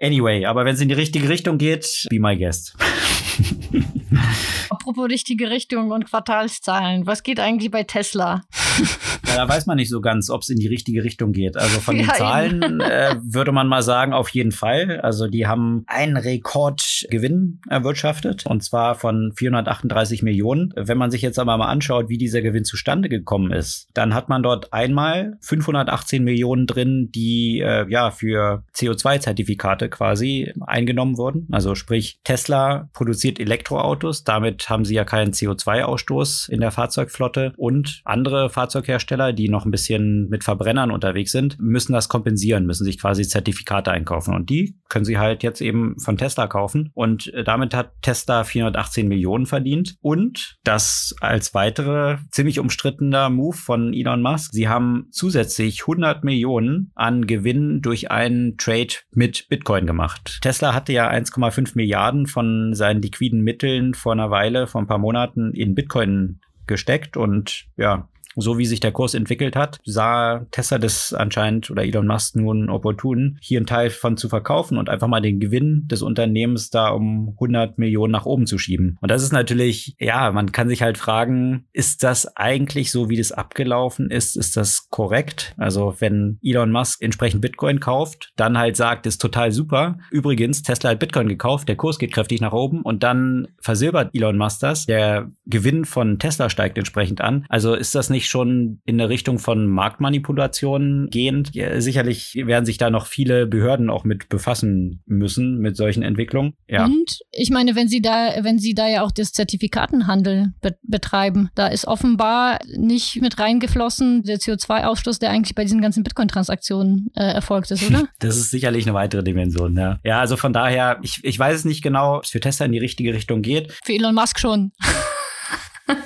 Anyway, aber wenn es in die richtige Richtung geht, be my guest. Apropos richtige Richtung und Quartalszahlen, was geht eigentlich bei Tesla? Ja, da weiß man nicht so ganz, ob es in die richtige Richtung geht. Also von den ja, Zahlen äh, würde man mal sagen, auf jeden Fall. Also die haben einen Rekordgewinn erwirtschaftet und zwar von 438 Millionen. Wenn man sich jetzt aber mal anschaut, wie dieser Gewinn zustande gekommen ist, dann hat man dort einmal 518 Millionen drin, die äh, ja für CO2-Zertifikate quasi eingenommen wurden. Also sprich, Tesla produziert Elektroautos, damit haben sie ja keinen CO2-Ausstoß in der Fahrzeugflotte. Und andere Fahrzeughersteller, die noch ein bisschen mit Verbrennern unterwegs sind, müssen das kompensieren, müssen sich quasi Zertifikate einkaufen. Und die können sie halt jetzt eben von Tesla kaufen und äh, damit hat Tesla 418 Millionen verdient und das als weitere ziemlich umstrittener Move von Elon Musk. Sie haben zusätzlich 100 Millionen an Gewinn durch einen Trade mit Bitcoin gemacht. Tesla hatte ja 1,5 Milliarden von seinen liquiden Mitteln vor einer Weile, vor ein paar Monaten in Bitcoin gesteckt und ja, so wie sich der Kurs entwickelt hat, sah Tesla das anscheinend oder Elon Musk nun opportun, hier einen Teil von zu verkaufen und einfach mal den Gewinn des Unternehmens da um 100 Millionen nach oben zu schieben. Und das ist natürlich, ja, man kann sich halt fragen, ist das eigentlich so, wie das abgelaufen ist? Ist das korrekt? Also wenn Elon Musk entsprechend Bitcoin kauft, dann halt sagt, ist total super. Übrigens, Tesla hat Bitcoin gekauft, der Kurs geht kräftig nach oben und dann versilbert Elon Musk das. Der Gewinn von Tesla steigt entsprechend an. Also ist das nicht schon in der Richtung von Marktmanipulationen gehend. Sicherlich werden sich da noch viele Behörden auch mit befassen müssen mit solchen Entwicklungen. Ja. Und ich meine, wenn sie da, wenn sie da ja auch das Zertifikatenhandel be betreiben, da ist offenbar nicht mit reingeflossen der CO2-Ausstoß, der eigentlich bei diesen ganzen Bitcoin-Transaktionen äh, erfolgt ist, oder? Das ist sicherlich eine weitere Dimension, ja. Ja, also von daher, ich, ich weiß es nicht genau, ob es für Tesla in die richtige Richtung geht. Für Elon Musk schon.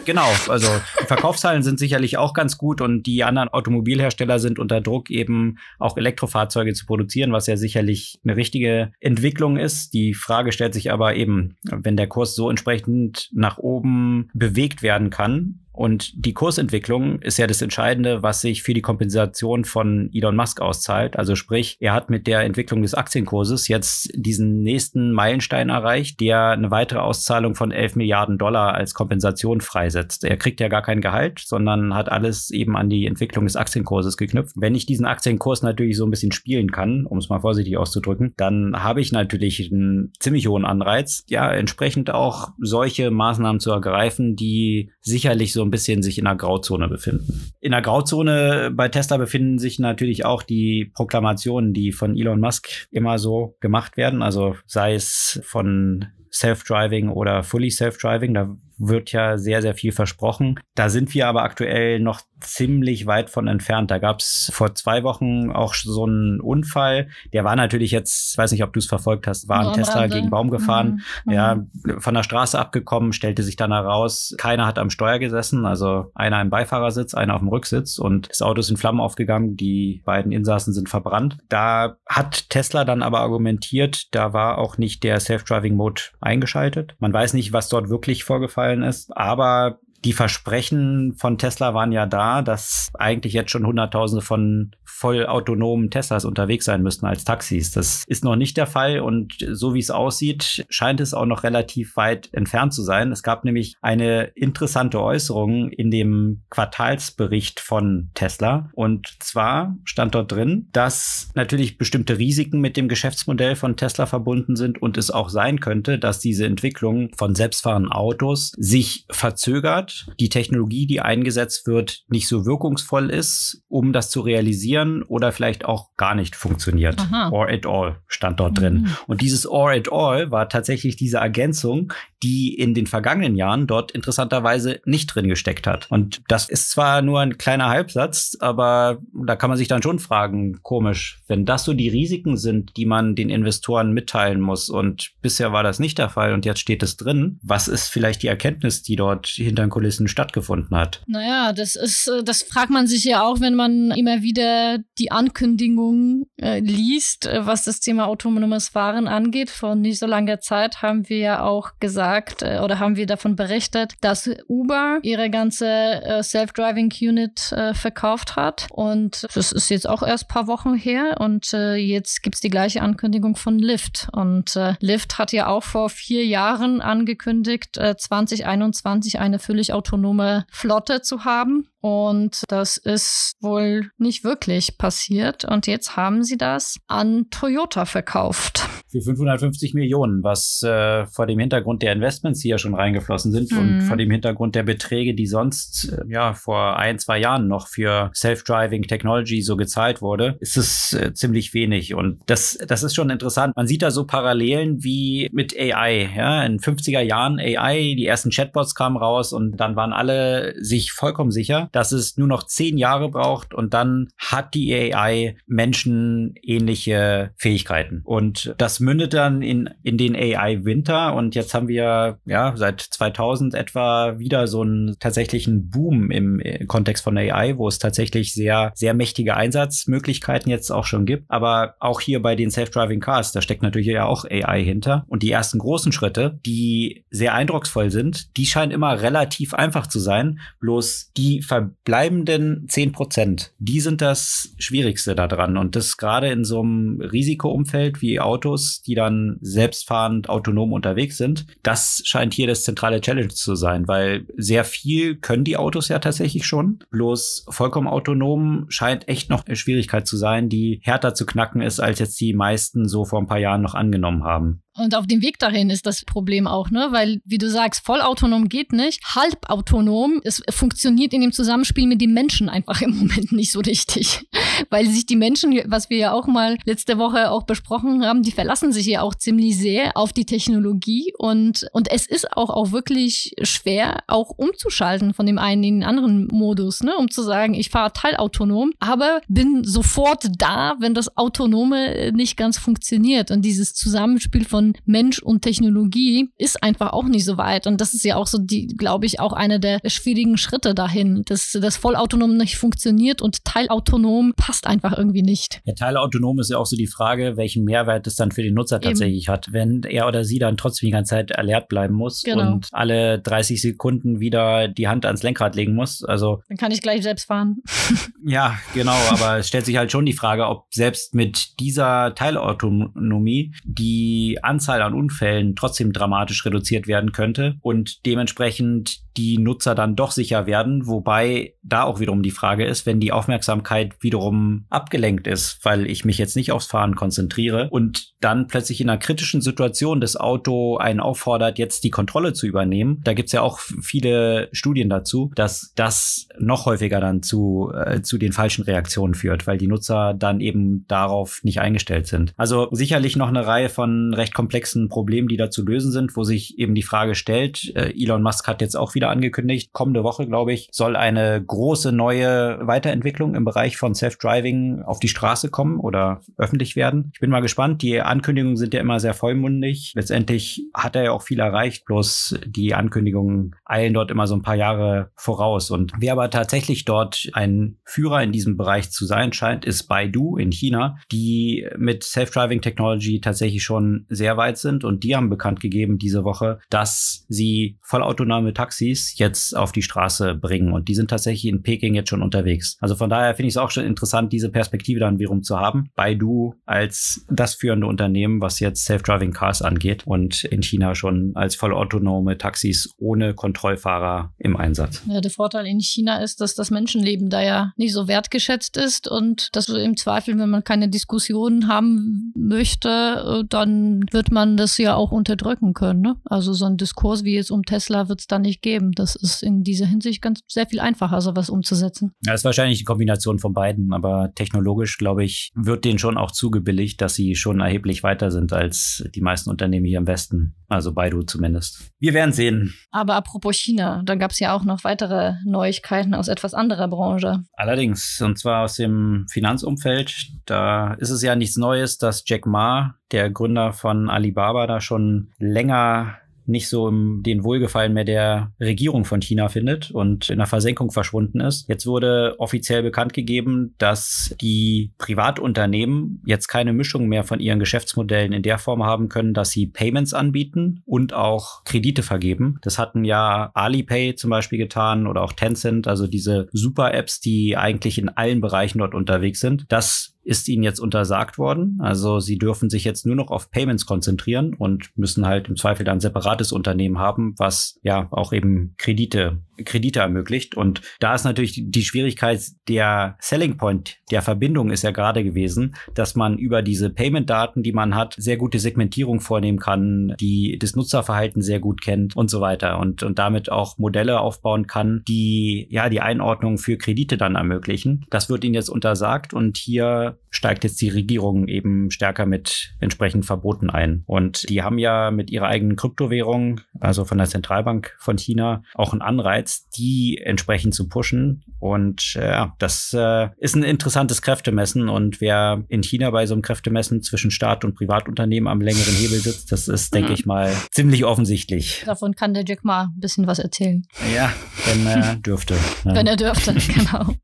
Genau, also die Verkaufszahlen sind sicherlich auch ganz gut und die anderen Automobilhersteller sind unter Druck, eben auch Elektrofahrzeuge zu produzieren, was ja sicherlich eine richtige Entwicklung ist. Die Frage stellt sich aber eben, wenn der Kurs so entsprechend nach oben bewegt werden kann, und die Kursentwicklung ist ja das Entscheidende, was sich für die Kompensation von Elon Musk auszahlt. Also sprich, er hat mit der Entwicklung des Aktienkurses jetzt diesen nächsten Meilenstein erreicht, der eine weitere Auszahlung von 11 Milliarden Dollar als Kompensation freisetzt. Er kriegt ja gar kein Gehalt, sondern hat alles eben an die Entwicklung des Aktienkurses geknüpft. Wenn ich diesen Aktienkurs natürlich so ein bisschen spielen kann, um es mal vorsichtig auszudrücken, dann habe ich natürlich einen ziemlich hohen Anreiz, ja, entsprechend auch solche Maßnahmen zu ergreifen, die sicherlich so ein bisschen sich in der Grauzone befinden. In der Grauzone bei Tesla befinden sich natürlich auch die Proklamationen, die von Elon Musk immer so gemacht werden. Also sei es von Self-Driving oder Fully Self-Driving. Da wird ja sehr, sehr viel versprochen. Da sind wir aber aktuell noch ziemlich weit von entfernt. Da gab es vor zwei Wochen auch so einen Unfall. Der war natürlich jetzt, weiß nicht, ob du es verfolgt hast, war ein Tesla gegen Baum gefahren, mhm. ja, mhm. von der Straße abgekommen, stellte sich dann heraus, keiner hat am Steuer gesessen, also einer im Beifahrersitz, einer auf dem Rücksitz und das Auto ist in Flammen aufgegangen, die beiden Insassen sind verbrannt. Da hat Tesla dann aber argumentiert, da war auch nicht der Self-Driving-Mode eingeschaltet. Man weiß nicht, was dort wirklich vorgefallen ist, aber die Versprechen von Tesla waren ja da, dass eigentlich jetzt schon Hunderttausende von vollautonomen Teslas unterwegs sein müssten als Taxis. Das ist noch nicht der Fall und so wie es aussieht, scheint es auch noch relativ weit entfernt zu sein. Es gab nämlich eine interessante Äußerung in dem Quartalsbericht von Tesla und zwar stand dort drin, dass natürlich bestimmte Risiken mit dem Geschäftsmodell von Tesla verbunden sind und es auch sein könnte, dass diese Entwicklung von selbstfahrenden Autos sich verzögert die Technologie, die eingesetzt wird, nicht so wirkungsvoll ist, um das zu realisieren oder vielleicht auch gar nicht funktioniert. Aha. Or at all stand dort mhm. drin. Und dieses or at all war tatsächlich diese Ergänzung, die in den vergangenen Jahren dort interessanterweise nicht drin gesteckt hat. Und das ist zwar nur ein kleiner Halbsatz, aber da kann man sich dann schon fragen, komisch, wenn das so die Risiken sind, die man den Investoren mitteilen muss und bisher war das nicht der Fall und jetzt steht es drin, was ist vielleicht die Erkenntnis, die dort hinter den Kulissen stattgefunden hat. Naja, das ist, äh, das fragt man sich ja auch, wenn man immer wieder die Ankündigungen äh, liest, äh, was das Thema autonomes Fahren angeht. Vor nicht so langer Zeit haben wir ja auch gesagt äh, oder haben wir davon berichtet, dass Uber ihre ganze äh, Self-Driving Unit äh, verkauft hat. Und das ist jetzt auch erst paar Wochen her. Und jetzt gibt's die gleiche Ankündigung von Lyft. Und Lyft hat ja auch vor vier Jahren angekündigt, 2021 eine völlig autonome Flotte zu haben. Und das ist wohl nicht wirklich passiert. Und jetzt haben sie das an Toyota verkauft. Für 550 Millionen, was äh, vor dem Hintergrund der Investments, die ja schon reingeflossen sind mhm. und vor dem Hintergrund der Beträge, die sonst äh, ja vor ein, zwei Jahren noch für Self-Driving Technology so gezahlt wurde, ist es äh, ziemlich wenig. Und das, das ist schon interessant. Man sieht da so Parallelen wie mit AI. Ja? In 50er Jahren AI, die ersten Chatbots kamen raus und dann waren alle sich vollkommen sicher, dass es nur noch zehn Jahre braucht und dann hat die AI menschenähnliche Fähigkeiten. Und das mündet dann in, in den AI-Winter und jetzt haben wir ja seit 2000 etwa wieder so einen tatsächlichen Boom im äh, Kontext von AI, wo es tatsächlich sehr, sehr mächtige Einsatzmöglichkeiten jetzt auch schon gibt. Aber auch hier bei den Self-Driving Cars, da steckt natürlich ja auch AI hinter. Und die ersten großen Schritte, die sehr eindrucksvoll sind, die scheinen immer relativ einfach zu sein. Bloß die Ver verbleibenden 10 Prozent, die sind das Schwierigste daran. Und das gerade in so einem Risikoumfeld wie Autos, die dann selbstfahrend autonom unterwegs sind, das scheint hier das zentrale Challenge zu sein, weil sehr viel können die Autos ja tatsächlich schon. Bloß vollkommen autonom scheint echt noch eine Schwierigkeit zu sein, die härter zu knacken ist, als jetzt die meisten so vor ein paar Jahren noch angenommen haben. Und auf dem Weg dahin ist das Problem auch, ne? Weil, wie du sagst, vollautonom geht nicht. Halbautonom, es funktioniert in dem Zusammenspiel mit den Menschen einfach im Moment nicht so richtig. Weil sich die Menschen, was wir ja auch mal letzte Woche auch besprochen haben, die verlassen sich ja auch ziemlich sehr auf die Technologie und, und es ist auch, auch wirklich schwer, auch umzuschalten von dem einen in den anderen Modus, ne? Um zu sagen, ich fahre teilautonom, aber bin sofort da, wenn das Autonome nicht ganz funktioniert. Und dieses Zusammenspiel von von Mensch und Technologie ist einfach auch nicht so weit. Und das ist ja auch so die, glaube ich, auch einer der schwierigen Schritte dahin, dass das vollautonom nicht funktioniert und teilautonom passt einfach irgendwie nicht. Ja, teilautonom ist ja auch so die Frage, welchen Mehrwert es dann für den Nutzer tatsächlich Eben. hat. Wenn er oder sie dann trotzdem die ganze Zeit alert bleiben muss genau. und alle 30 Sekunden wieder die Hand ans Lenkrad legen muss. Also dann kann ich gleich selbst fahren. ja, genau, aber es stellt sich halt schon die Frage, ob selbst mit dieser Teilautonomie die Anzahl an Unfällen trotzdem dramatisch reduziert werden könnte und dementsprechend die Nutzer dann doch sicher werden, wobei da auch wiederum die Frage ist, wenn die Aufmerksamkeit wiederum abgelenkt ist, weil ich mich jetzt nicht aufs Fahren konzentriere und dann plötzlich in einer kritischen Situation das Auto einen auffordert, jetzt die Kontrolle zu übernehmen. Da gibt's ja auch viele Studien dazu, dass das noch häufiger dann zu, äh, zu den falschen Reaktionen führt, weil die Nutzer dann eben darauf nicht eingestellt sind. Also sicherlich noch eine Reihe von recht komplexen Problemen, die da zu lösen sind, wo sich eben die Frage stellt, äh, Elon Musk hat jetzt auch wieder angekündigt, kommende Woche, glaube ich, soll eine große neue Weiterentwicklung im Bereich von Self-Driving auf die Straße kommen oder öffentlich werden. Ich bin mal gespannt. Die Ankündigungen sind ja immer sehr vollmundig. Letztendlich hat er ja auch viel erreicht, bloß die Ankündigungen eilen dort immer so ein paar Jahre voraus. Und wer aber tatsächlich dort ein Führer in diesem Bereich zu sein scheint, ist Baidu in China, die mit Self-Driving Technology tatsächlich schon sehr weit sind und die haben bekannt gegeben diese Woche, dass sie vollautonome Taxis jetzt auf die Straße bringen und die sind tatsächlich in Peking jetzt schon unterwegs. Also von daher finde ich es auch schon interessant, diese Perspektive dann wiederum zu haben. Baidu als das führende Unternehmen, was jetzt Self-Driving Cars angeht und in China schon als vollautonome Taxis ohne Kontrollfahrer im Einsatz. Ja, der Vorteil in China ist, dass das Menschenleben da ja nicht so wertgeschätzt ist und dass im Zweifel, wenn man keine Diskussionen haben möchte, dann wird man das ja auch unterdrücken können. Ne? Also so ein Diskurs wie jetzt um Tesla wird es da nicht geben. Das ist in dieser Hinsicht ganz sehr viel einfacher, sowas umzusetzen. Ja, das ist wahrscheinlich die Kombination von beiden, aber technologisch, glaube ich, wird denen schon auch zugebilligt, dass sie schon erheblich weiter sind als die meisten Unternehmen hier im Westen. Also Baidu zumindest. Wir werden sehen. Aber apropos China, da gab es ja auch noch weitere Neuigkeiten aus etwas anderer Branche. Allerdings, und zwar aus dem Finanzumfeld. Da ist es ja nichts Neues, dass Jack Ma, der Gründer von Alibaba, da schon länger nicht so den Wohlgefallen mehr der Regierung von China findet und in der Versenkung verschwunden ist. Jetzt wurde offiziell bekannt gegeben, dass die Privatunternehmen jetzt keine Mischung mehr von ihren Geschäftsmodellen in der Form haben können, dass sie Payments anbieten und auch Kredite vergeben. Das hatten ja Alipay zum Beispiel getan oder auch Tencent, also diese Super-Apps, die eigentlich in allen Bereichen dort unterwegs sind. Das ist ihnen jetzt untersagt worden. Also sie dürfen sich jetzt nur noch auf Payments konzentrieren und müssen halt im Zweifel dann ein separates Unternehmen haben, was ja auch eben Kredite, Kredite ermöglicht. Und da ist natürlich die Schwierigkeit, der Selling Point der Verbindung ist ja gerade gewesen, dass man über diese Payment-Daten, die man hat, sehr gute Segmentierung vornehmen kann, die das Nutzerverhalten sehr gut kennt und so weiter und, und damit auch Modelle aufbauen kann, die ja die Einordnung für Kredite dann ermöglichen. Das wird ihnen jetzt untersagt und hier steigt jetzt die Regierung eben stärker mit entsprechenden Verboten ein. Und die haben ja mit ihrer eigenen Kryptowährung, also von der Zentralbank von China, auch einen Anreiz, die entsprechend zu pushen. Und äh, ja, das äh, ist ein interessantes Kräftemessen. Und wer in China bei so einem Kräftemessen zwischen Staat und Privatunternehmen am längeren Hebel sitzt, das ist, denke mhm. ich mal, ziemlich offensichtlich. Davon kann der Jack mal ein bisschen was erzählen. Ja, wenn er dürfte. Ja. Wenn er dürfte, genau.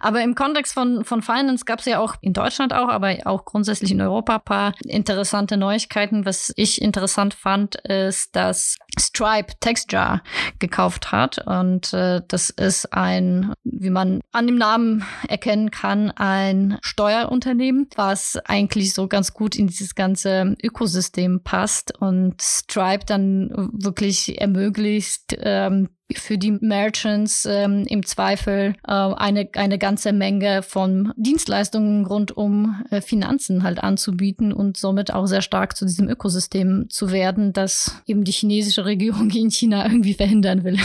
Aber im Kontext von, von Finance gab es ja auch in Deutschland auch, aber auch grundsätzlich in Europa ein paar interessante Neuigkeiten. Was ich interessant fand, ist, dass Stripe Textjar gekauft hat. Und äh, das ist ein, wie man an dem Namen erkennen kann, ein Steuerunternehmen, was eigentlich so ganz gut in dieses ganze Ökosystem passt und Stripe dann wirklich ermöglicht, ähm, für die Merchants ähm, im Zweifel äh, eine, eine ganze Menge von Dienstleistungen rund um äh, Finanzen halt anzubieten und somit auch sehr stark zu diesem Ökosystem zu werden, das eben die chinesische Regierung in China irgendwie verhindern will.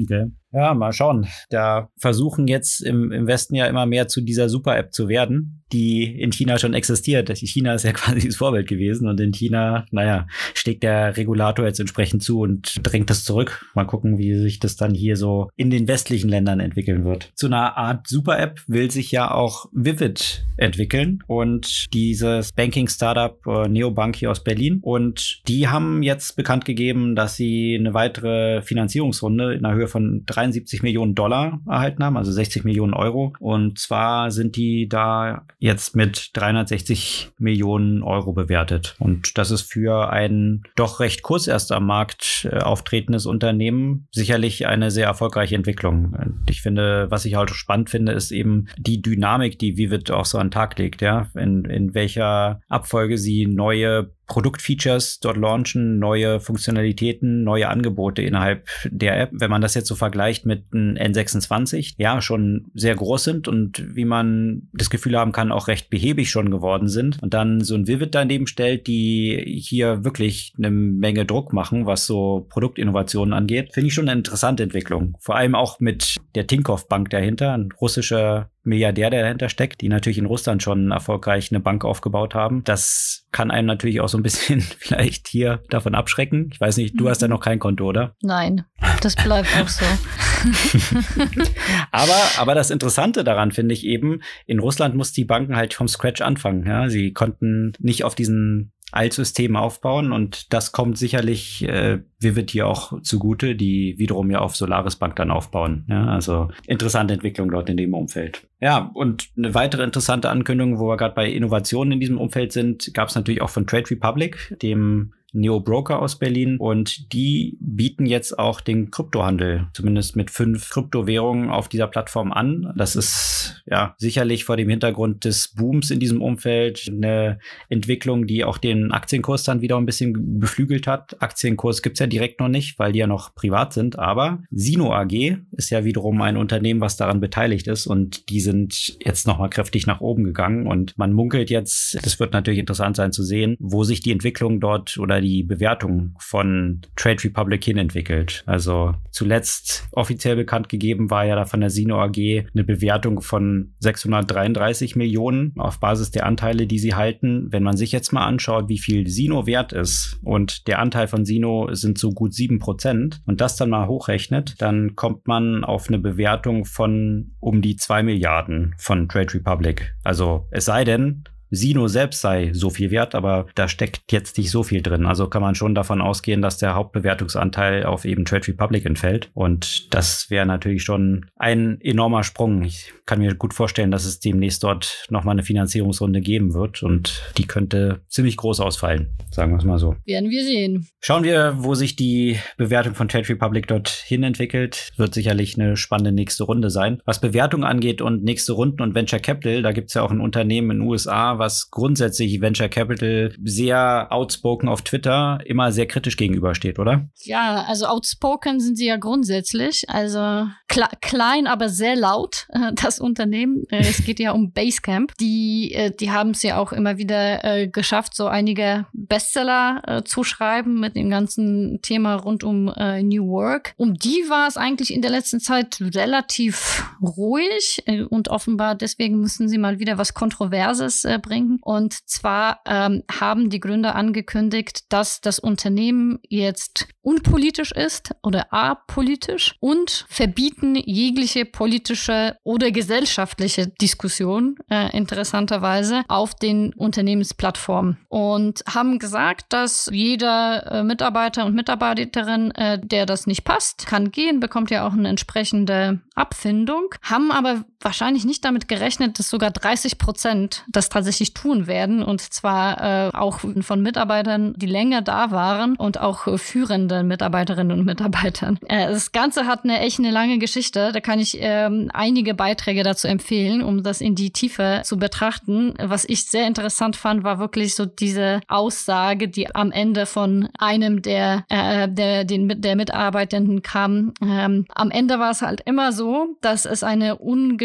Okay. Ja, mal schauen. Da versuchen jetzt im, im Westen ja immer mehr zu dieser Super-App zu werden, die in China schon existiert. China ist ja quasi das Vorbild gewesen und in China, naja, steckt der Regulator jetzt entsprechend zu und drängt das zurück. Mal gucken, wie sich das dann hier so in den westlichen Ländern entwickeln wird. Zu einer Art Super-App will sich ja auch Vivid entwickeln und dieses Banking-Startup äh, Neobank hier aus Berlin. Und die haben jetzt bekannt gegeben, dass sie eine weitere Finanzierungsrunde in der Höhe von drei 73 Millionen Dollar erhalten haben, also 60 Millionen Euro. Und zwar sind die da jetzt mit 360 Millionen Euro bewertet. Und das ist für ein doch recht kurz erst am Markt äh, auftretendes Unternehmen sicherlich eine sehr erfolgreiche Entwicklung. Ich finde, was ich halt spannend finde, ist eben die Dynamik, die Vivid auch so an den Tag legt, ja, in, in welcher Abfolge sie neue Produktfeatures dort launchen, neue Funktionalitäten, neue Angebote innerhalb der App. Wenn man das jetzt so vergleicht mit einem N26, ja, schon sehr groß sind und wie man das Gefühl haben kann, auch recht behäbig schon geworden sind. Und dann so ein Vivid daneben stellt, die hier wirklich eine Menge Druck machen, was so Produktinnovationen angeht, finde ich schon eine interessante Entwicklung. Vor allem auch mit der Tinkoff Bank dahinter, ein russischer Milliardär, der dahinter steckt, die natürlich in Russland schon erfolgreich eine Bank aufgebaut haben. Das kann einem natürlich auch so ein bisschen vielleicht hier davon abschrecken. Ich weiß nicht, du mhm. hast ja noch kein Konto, oder? Nein, das bleibt auch so. aber, aber das Interessante daran finde ich eben, in Russland muss die Banken halt vom Scratch anfangen. Ja? Sie konnten nicht auf diesen Altsystem aufbauen und das kommt sicherlich äh, Vivid hier auch zugute, die wiederum ja auf Solaris Bank dann aufbauen. Ja, also interessante Entwicklung dort in dem Umfeld. Ja, und eine weitere interessante Ankündigung, wo wir gerade bei Innovationen in diesem Umfeld sind, gab es natürlich auch von Trade Republic, dem Neo Broker aus Berlin und die bieten jetzt auch den Kryptohandel, zumindest mit fünf Kryptowährungen auf dieser Plattform an. Das ist ja sicherlich vor dem Hintergrund des Booms in diesem Umfeld eine Entwicklung, die auch den Aktienkurs dann wieder ein bisschen beflügelt hat. Aktienkurs gibt's ja direkt noch nicht, weil die ja noch privat sind, aber Sino AG ist ja wiederum ein Unternehmen, was daran beteiligt ist und die sind jetzt nochmal kräftig nach oben gegangen und man munkelt jetzt, das wird natürlich interessant sein zu sehen, wo sich die Entwicklung dort oder die Bewertung von Trade Republic hin entwickelt. Also zuletzt offiziell bekannt gegeben war ja da von der Sino AG eine Bewertung von 633 Millionen auf Basis der Anteile, die sie halten. Wenn man sich jetzt mal anschaut, wie viel Sino wert ist und der Anteil von Sino sind so gut sieben Prozent und das dann mal hochrechnet, dann kommt man auf eine Bewertung von um die zwei Milliarden von Trade Republic. Also es sei denn, Sino selbst sei so viel wert, aber da steckt jetzt nicht so viel drin. Also kann man schon davon ausgehen, dass der Hauptbewertungsanteil auf eben Trade Republic entfällt. Und das wäre natürlich schon ein enormer Sprung. Ich kann mir gut vorstellen, dass es demnächst dort nochmal eine Finanzierungsrunde geben wird und die könnte ziemlich groß ausfallen, sagen wir es mal so. Werden wir sehen. Schauen wir, wo sich die Bewertung von Trade Republic dorthin entwickelt. Wird sicherlich eine spannende nächste Runde sein. Was Bewertung angeht und nächste Runden und Venture Capital, da gibt es ja auch ein Unternehmen in den USA, was grundsätzlich Venture Capital sehr outspoken auf Twitter immer sehr kritisch gegenübersteht, oder? Ja, also outspoken sind sie ja grundsätzlich. Also kle klein, aber sehr laut, äh, das Unternehmen. Äh, es geht ja um Basecamp. Die, äh, die haben es ja auch immer wieder geschafft, so einige Bestseller zu schreiben mit dem ganzen Thema rund um New Work. Um die war es eigentlich in der letzten Zeit relativ ruhig und offenbar deswegen müssen sie mal wieder was Kontroverses bringen. Und zwar ähm, haben die Gründer angekündigt, dass das Unternehmen jetzt unpolitisch ist oder apolitisch und verbieten jegliche politische oder gesellschaftliche Diskussion, äh, interessanterweise, auf den Unternehmensplattformen. Und haben gesagt, dass jeder äh, Mitarbeiter und Mitarbeiterin, äh, der das nicht passt, kann gehen, bekommt ja auch eine entsprechende Abfindung, haben aber wahrscheinlich nicht damit gerechnet, dass sogar 30 Prozent das tatsächlich tun werden und zwar äh, auch von Mitarbeitern, die länger da waren und auch äh, führenden Mitarbeiterinnen und Mitarbeitern. Äh, das Ganze hat eine echt eine lange Geschichte. Da kann ich ähm, einige Beiträge dazu empfehlen, um das in die Tiefe zu betrachten. Was ich sehr interessant fand, war wirklich so diese Aussage, die am Ende von einem der, äh, der, den, der Mitarbeitenden kam. Ähm, am Ende war es halt immer so, dass es eine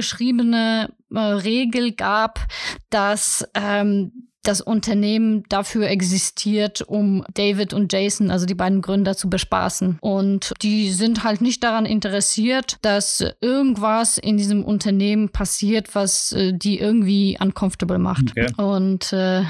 ungeschriebene äh, Regel gab, dass ähm, das Unternehmen dafür existiert, um David und Jason, also die beiden Gründer, zu bespaßen. Und die sind halt nicht daran interessiert, dass irgendwas in diesem Unternehmen passiert, was äh, die irgendwie uncomfortable macht. Okay. Und äh,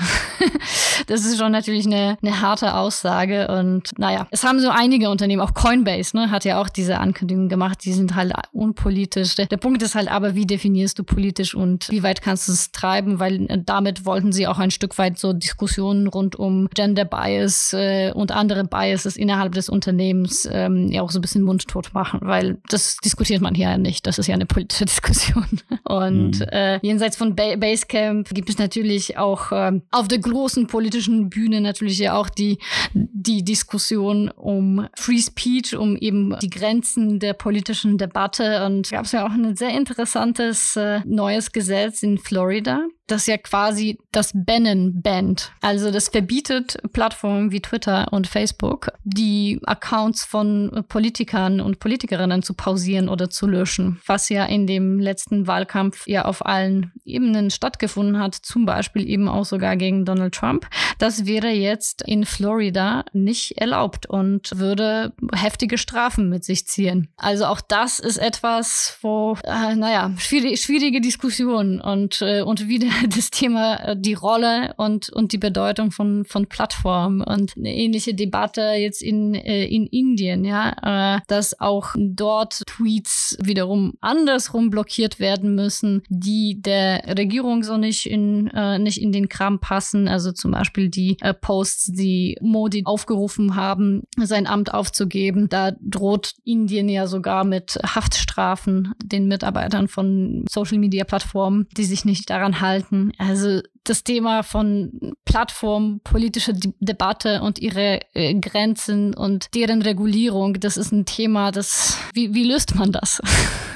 das ist schon natürlich eine, eine harte Aussage. Und naja, es haben so einige Unternehmen, auch Coinbase, ne, hat ja auch diese Ankündigung gemacht, die sind halt unpolitisch. Der, der Punkt ist halt aber, wie definierst du politisch und wie weit kannst du es treiben, weil äh, damit wollten sie auch ein Stück weit so Diskussionen rund um Gender Bias äh, und andere Biases innerhalb des Unternehmens ähm, ja auch so ein bisschen mundtot machen, weil das diskutiert man hier ja nicht. Das ist ja eine politische Diskussion. Und mhm. äh, jenseits von ba Basecamp gibt es natürlich auch ähm, auf der großen politischen Bühne natürlich ja auch die, die Diskussion um Free Speech, um eben die Grenzen der politischen Debatte. Und gab es ja auch ein sehr interessantes äh, neues Gesetz in Florida, das ja quasi das Bannen bannt. Also das verbietet Plattformen wie Twitter und Facebook, die Accounts von Politikern und Politikerinnen zu pausieren oder zu löschen, was ja in dem letzten Wahlkampf ja auf allen Ebenen stattgefunden hat, zum Beispiel eben auch sogar gegen Donald Trump. Das wäre jetzt in Florida nicht erlaubt und würde heftige Strafen mit sich ziehen. Also auch das ist etwas, wo, äh, naja, schwierig, schwierige Diskussionen und, äh, und wieder das Thema, äh, die Rolle und, und die Bedeutung von, von Plattformen und eine ähnliche Debatte jetzt in, äh, in Indien, ja, äh, dass auch dort Tweets wiederum andersrum blockiert werden müssen, die der Regierung so nicht in, äh, nicht in den Kram passen. Also zum Beispiel die äh, Posts, die Modi aufgerufen haben, sein Amt aufzugeben. Da droht Indien ja sogar mit Haftstrafen den Mitarbeitern von Social Media Plattformen, die sich nicht daran halten. Also das Thema von Plattform, politische De Debatte und ihre äh, Grenzen und deren Regulierung, das ist ein Thema, das, wie, wie löst man das?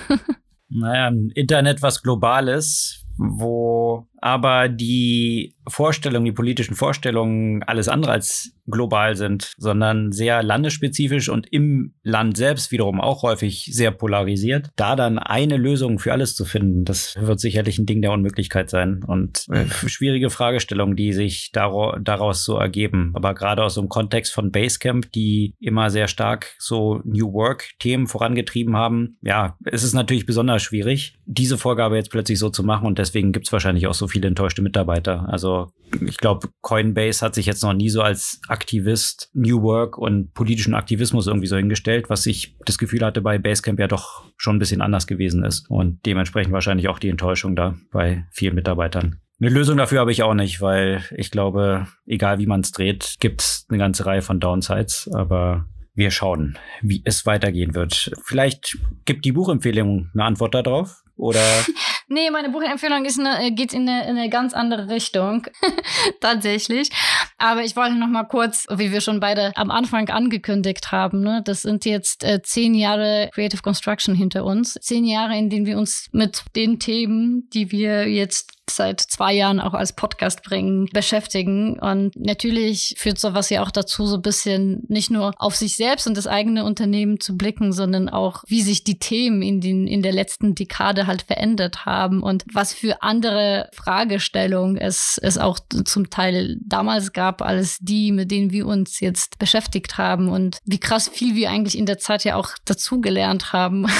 naja, Internet was Globales, wo aber die Vorstellungen, die politischen Vorstellungen alles andere als global sind, sondern sehr landesspezifisch und im Land selbst wiederum auch häufig sehr polarisiert. Da dann eine Lösung für alles zu finden, das wird sicherlich ein Ding der Unmöglichkeit sein und äh, schwierige Fragestellungen, die sich daraus so ergeben. Aber gerade aus so einem Kontext von Basecamp, die immer sehr stark so New Work-Themen vorangetrieben haben, ja, es ist natürlich besonders schwierig, diese Vorgabe jetzt plötzlich so zu machen und deswegen gibt es wahrscheinlich auch so viele enttäuschte Mitarbeiter. Also ich glaube, Coinbase hat sich jetzt noch nie so als Aktivist New Work und politischen Aktivismus irgendwie so hingestellt, was ich das Gefühl hatte bei Basecamp ja doch schon ein bisschen anders gewesen ist und dementsprechend wahrscheinlich auch die Enttäuschung da bei vielen Mitarbeitern. Eine Lösung dafür habe ich auch nicht, weil ich glaube, egal wie man es dreht, gibt es eine ganze Reihe von Downsides. Aber wir schauen, wie es weitergehen wird. Vielleicht gibt die Buchempfehlung eine Antwort darauf. Oder? nee, meine Buchempfehlung ist eine, geht in eine, in eine ganz andere Richtung. Tatsächlich. Aber ich wollte noch mal kurz, wie wir schon beide am Anfang angekündigt haben, ne, das sind jetzt äh, zehn Jahre Creative Construction hinter uns. Zehn Jahre, in denen wir uns mit den Themen, die wir jetzt seit zwei Jahren auch als Podcast bringen, beschäftigen. Und natürlich führt sowas ja auch dazu, so ein bisschen nicht nur auf sich selbst und das eigene Unternehmen zu blicken, sondern auch, wie sich die Themen in, den, in der letzten Dekade halt verändert haben und was für andere Fragestellungen es, es auch zum Teil damals gab, als die, mit denen wir uns jetzt beschäftigt haben und wie krass viel wir eigentlich in der Zeit ja auch dazugelernt haben.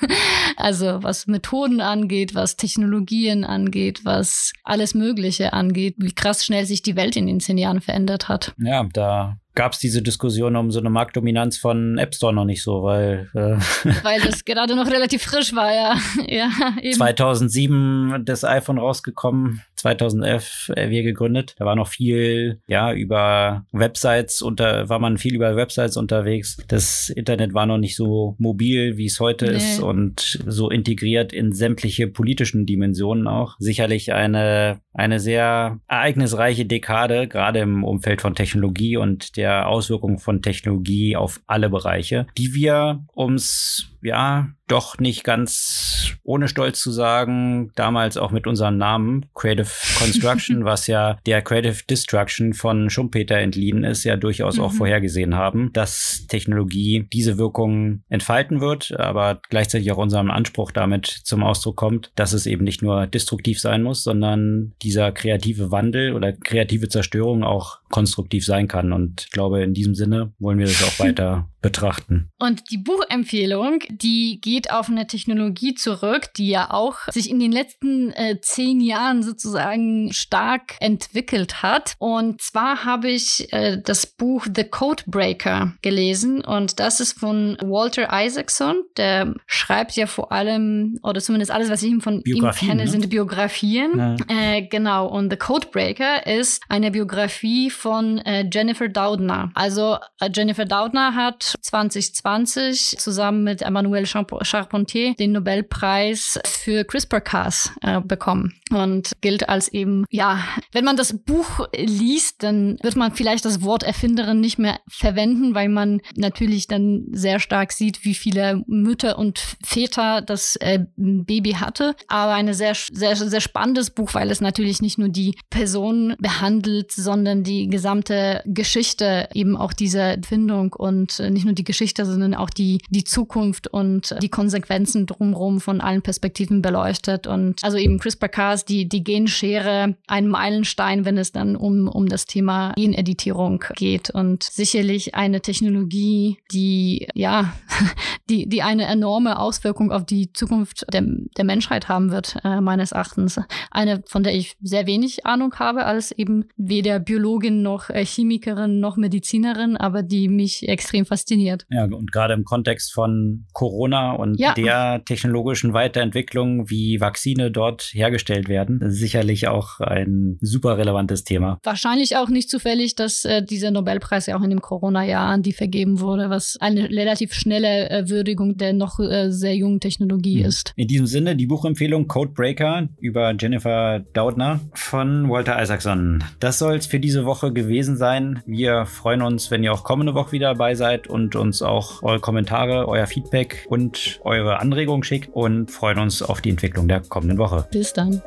also was Methoden angeht, was Technologien angeht, was alles Mögliche angeht, wie krass schnell sich die Welt in den zehn Jahren verändert hat. Ja, da gab es diese Diskussion um so eine Marktdominanz von App Store noch nicht so, weil äh weil das gerade noch relativ frisch war, ja. ja eben. 2007 das iPhone rausgekommen, 2011 äh, wir gegründet. Da war noch viel, ja, über Websites unter, war man viel über Websites unterwegs. Das Internet war noch nicht so mobil, wie es heute nee. ist und so integriert in sämtliche politischen Dimensionen auch. Sicherlich eine, eine sehr ereignisreiche Dekade, gerade im Umfeld von Technologie und der Auswirkungen von Technologie auf alle Bereiche, die wir, ums ja, doch nicht ganz ohne Stolz zu sagen, damals auch mit unserem Namen Creative Construction, was ja der Creative Destruction von Schumpeter entliehen ist, ja durchaus mhm. auch vorhergesehen haben, dass Technologie diese Wirkung entfalten wird, aber gleichzeitig auch unserem Anspruch damit zum Ausdruck kommt, dass es eben nicht nur destruktiv sein muss, sondern dieser kreative Wandel oder kreative Zerstörung auch konstruktiv sein kann. Und ich glaube, in diesem Sinne wollen wir das auch weiter betrachten. Und die Buchempfehlung, die geht auf eine Technologie zurück, die ja auch sich in den letzten äh, zehn Jahren sozusagen stark entwickelt hat. Und zwar habe ich äh, das Buch The Codebreaker gelesen und das ist von Walter Isaacson. Der schreibt ja vor allem, oder zumindest alles, was ich ihm von ihm kenne, ne? sind Biografien. Äh, genau. Und The Codebreaker ist eine Biografie von äh, Jennifer Doudna. Also äh, Jennifer Doudna hat 2020 zusammen mit Emmanuel Charpentier den Nobelpreis für CRISPR-Cas äh, bekommen und gilt als eben, ja, wenn man das Buch liest, dann wird man vielleicht das Wort Erfinderin nicht mehr verwenden, weil man natürlich dann sehr stark sieht, wie viele Mütter und Väter das äh, Baby hatte. Aber ein sehr, sehr, sehr spannendes Buch, weil es natürlich nicht nur die Person behandelt, sondern die gesamte Geschichte eben auch dieser Erfindung und äh, nicht nur die Geschichte, sondern auch die, die Zukunft und die Konsequenzen drumherum von allen Perspektiven beleuchtet. Und also eben CRISPR-Cas, die, die Genschere, ein Meilenstein, wenn es dann um, um das Thema Geneditierung geht. Und sicherlich eine Technologie, die, ja, die, die eine enorme Auswirkung auf die Zukunft der, der Menschheit haben wird, äh, meines Erachtens. Eine, von der ich sehr wenig Ahnung habe, als eben weder Biologin noch äh, Chemikerin noch Medizinerin, aber die mich extrem fasziniert fasziniert. Ja, und gerade im Kontext von Corona und ja. der technologischen Weiterentwicklung, wie Vakzine dort hergestellt werden, sicherlich auch ein super relevantes Thema. Wahrscheinlich auch nicht zufällig, dass äh, dieser Nobelpreis ja auch in dem Corona-Jahr an die vergeben wurde, was eine relativ schnelle äh, Würdigung der noch äh, sehr jungen Technologie mhm. ist. In diesem Sinne die Buchempfehlung Codebreaker über Jennifer Doudna von Walter Isaacson. Das soll es für diese Woche gewesen sein. Wir freuen uns, wenn ihr auch kommende Woche wieder dabei seid und uns auch eure Kommentare, euer Feedback und eure Anregungen schickt und freuen uns auf die Entwicklung der kommenden Woche. Bis dann.